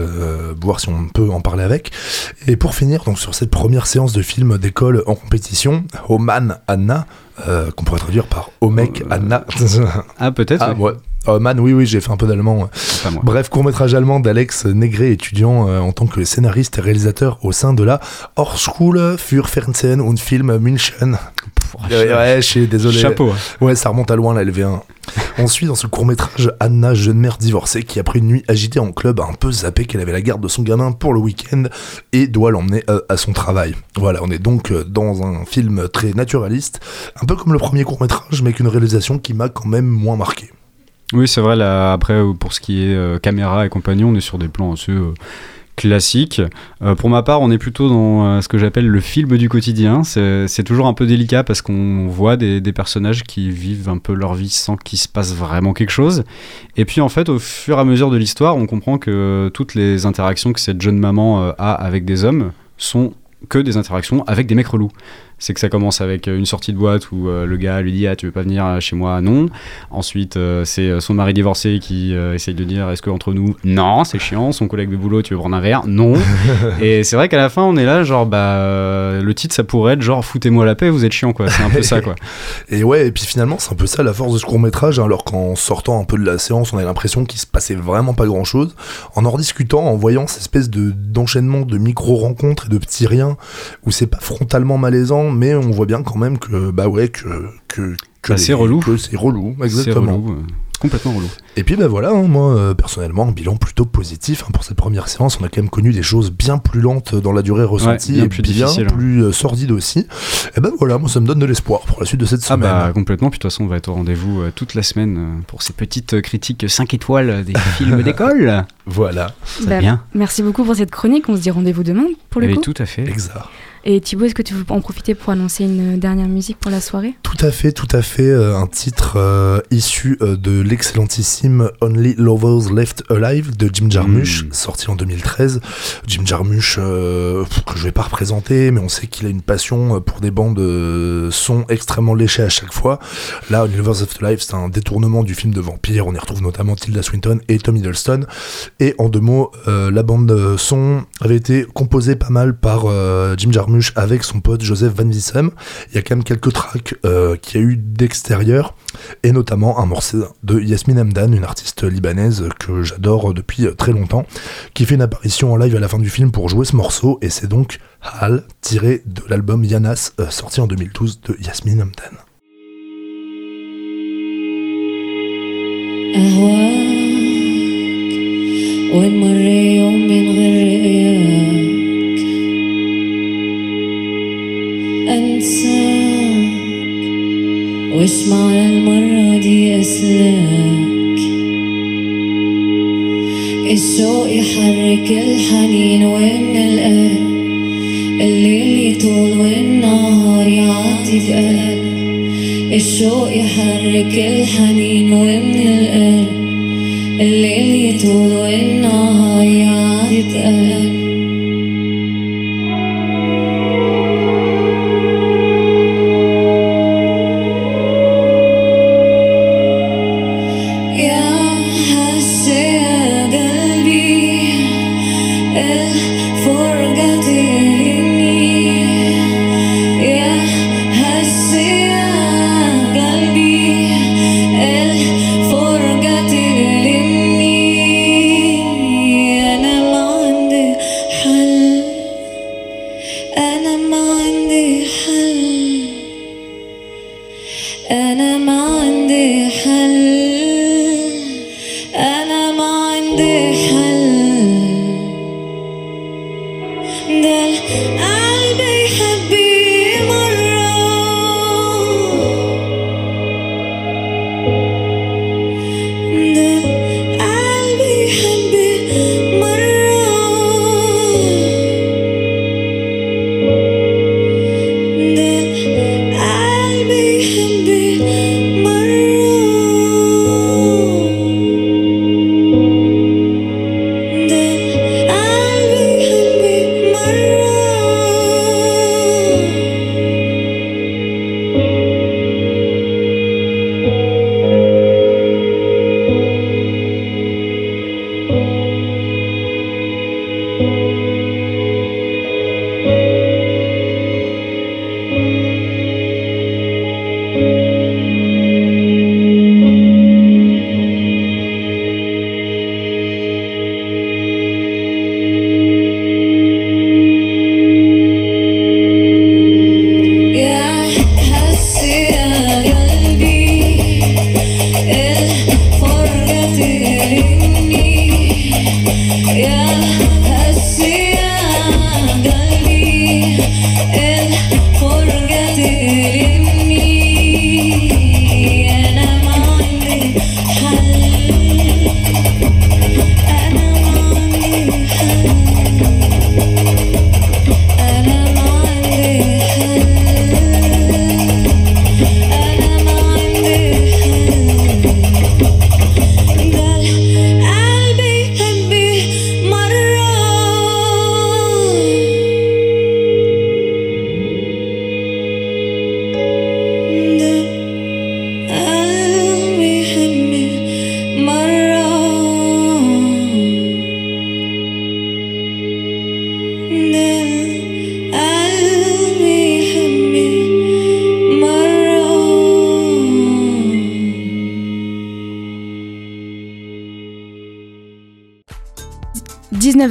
voir si on peut en parler avec. Et pour finir, donc sur cette première séance de film d'école en compétition, Oman Anna, qu'on pourrait traduire par Omek Anna. ah peut-être. Ah, ouais. Oman, oui, oui, j'ai fait un peu d'allemand. Bref, court-métrage allemand d'Alex Negré, étudiant euh, en tant que scénariste et réalisateur au sein de la Hochschule für Fernsehen und Film München. Ouais, ouais, je suis désolé. Chapeau. Ouais, ça remonte à loin, la LV1. On suit dans ce court-métrage Anna, jeune mère divorcée, qui après une nuit agitée en club a un peu zappé qu'elle avait la garde de son gamin pour le week-end et doit l'emmener euh, à son travail. Voilà, on est donc euh, dans un film très naturaliste, un peu comme le premier court-métrage, mais avec une réalisation qui m'a quand même moins marqué. Oui, c'est vrai. Là, après, euh, pour ce qui est euh, caméra et compagnie, on est sur des plans assez euh, classiques. Pour ma part, on est plutôt dans ce que j'appelle le film du quotidien. C'est toujours un peu délicat parce qu'on voit des, des personnages qui vivent un peu leur vie sans qu'il se passe vraiment quelque chose. Et puis, en fait, au fur et à mesure de l'histoire, on comprend que toutes les interactions que cette jeune maman a avec des hommes sont que des interactions avec des mecs relous. C'est que ça commence avec euh, une sortie de boîte où euh, le gars lui dit ah tu veux pas venir euh, chez moi? Non. Ensuite c'est son mari divorcé qui essaye de dire est-ce que entre nous? Non c'est chiant. Son collègue de boulot tu veux prendre un verre? Non. et c'est vrai qu'à la fin on est là genre bah le titre ça pourrait être genre foutez-moi la paix vous êtes chiant quoi. C'est un peu ça quoi. Et ouais, et puis finalement, c'est un peu ça la force de ce court-métrage, hein, alors qu'en sortant un peu de la séance, on a l'impression qu'il se passait vraiment pas grand-chose. En en rediscutant, en voyant cette espèce de, d'enchaînement de micro-rencontres et de petits riens, où c'est pas frontalement malaisant, mais on voit bien quand même que, bah ouais, que, que, que Bah, c'est relou. que c'est relou, exactement. relou, complètement relou. Et puis ben voilà, hein, moi euh, personnellement, un bilan plutôt positif hein, pour cette première séance. On a quand même connu des choses bien plus lentes dans la durée ressentie bien et plus bien difficile, hein. plus euh, sordides aussi. Et ben voilà, moi ça me donne de l'espoir pour la suite de cette Ah semaine. bah complètement, puis de toute façon on va être au rendez-vous euh, toute la semaine euh, pour ces petites euh, critiques 5 étoiles des films d'école. Voilà. Ça Bah, bien. Merci beaucoup pour cette chronique. On se dit rendez-vous demain pour le Oui, coup. tout à fait. Exact. Et Thibaut, est-ce que tu veux en profiter pour annoncer une dernière musique pour la soirée? Tout à fait, tout à fait. euh, un titre euh, issu euh, de l'excellentissime Only Lovers Left Alive de Jim Jarmusch, sorti en 2013. Jim Jarmusch, euh, que je vais pas représenter, mais on sait qu'il a une passion pour des bandes euh, son extrêmement léchées à chaque fois. Là, Only Lovers Left Alive, c'est un détournement du film de vampire. On y retrouve notamment Tilda Swinton et Tom Hiddleston. Et en deux mots, euh, la bande son avait été composée pas mal par euh, Jim Jarmusch avec son pote Joseph Van Wissem. Il y a quand même quelques tracks euh, qu'il y a eu d'extérieur, et notamment un morceau de Yasmine Hamdan, une artiste libanaise que j'adore depuis très longtemps, qui fait une apparition en live à la fin du film pour jouer ce morceau, et c'est donc Hal, tiré de l'album Yanas, euh, sorti en 2012 de Yasmine Hamdan. أهواك وين مر يوم من غير رؤياك أنساك. وش معنى المرة دي أسلاك. الشوق يحرك الحنين وين القلب الليل يطول والنهار يعدي بقلب الشوق يحرك الحنين ومن القلب الليل يطول والنهار يعدي بقلب يا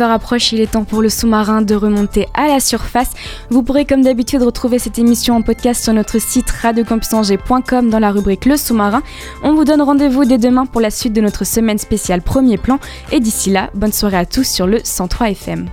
19h approche, il est temps pour le sous-marin de remonter à la surface. Vous pourrez comme d'habitude retrouver cette émission en podcast sur notre site radiocampusangers.com dans la rubrique Le sous-marin. On vous donne rendez-vous dès demain pour la suite de notre semaine spéciale Premier Plan. Et d'ici là, bonne soirée à tous sur le 103 FM.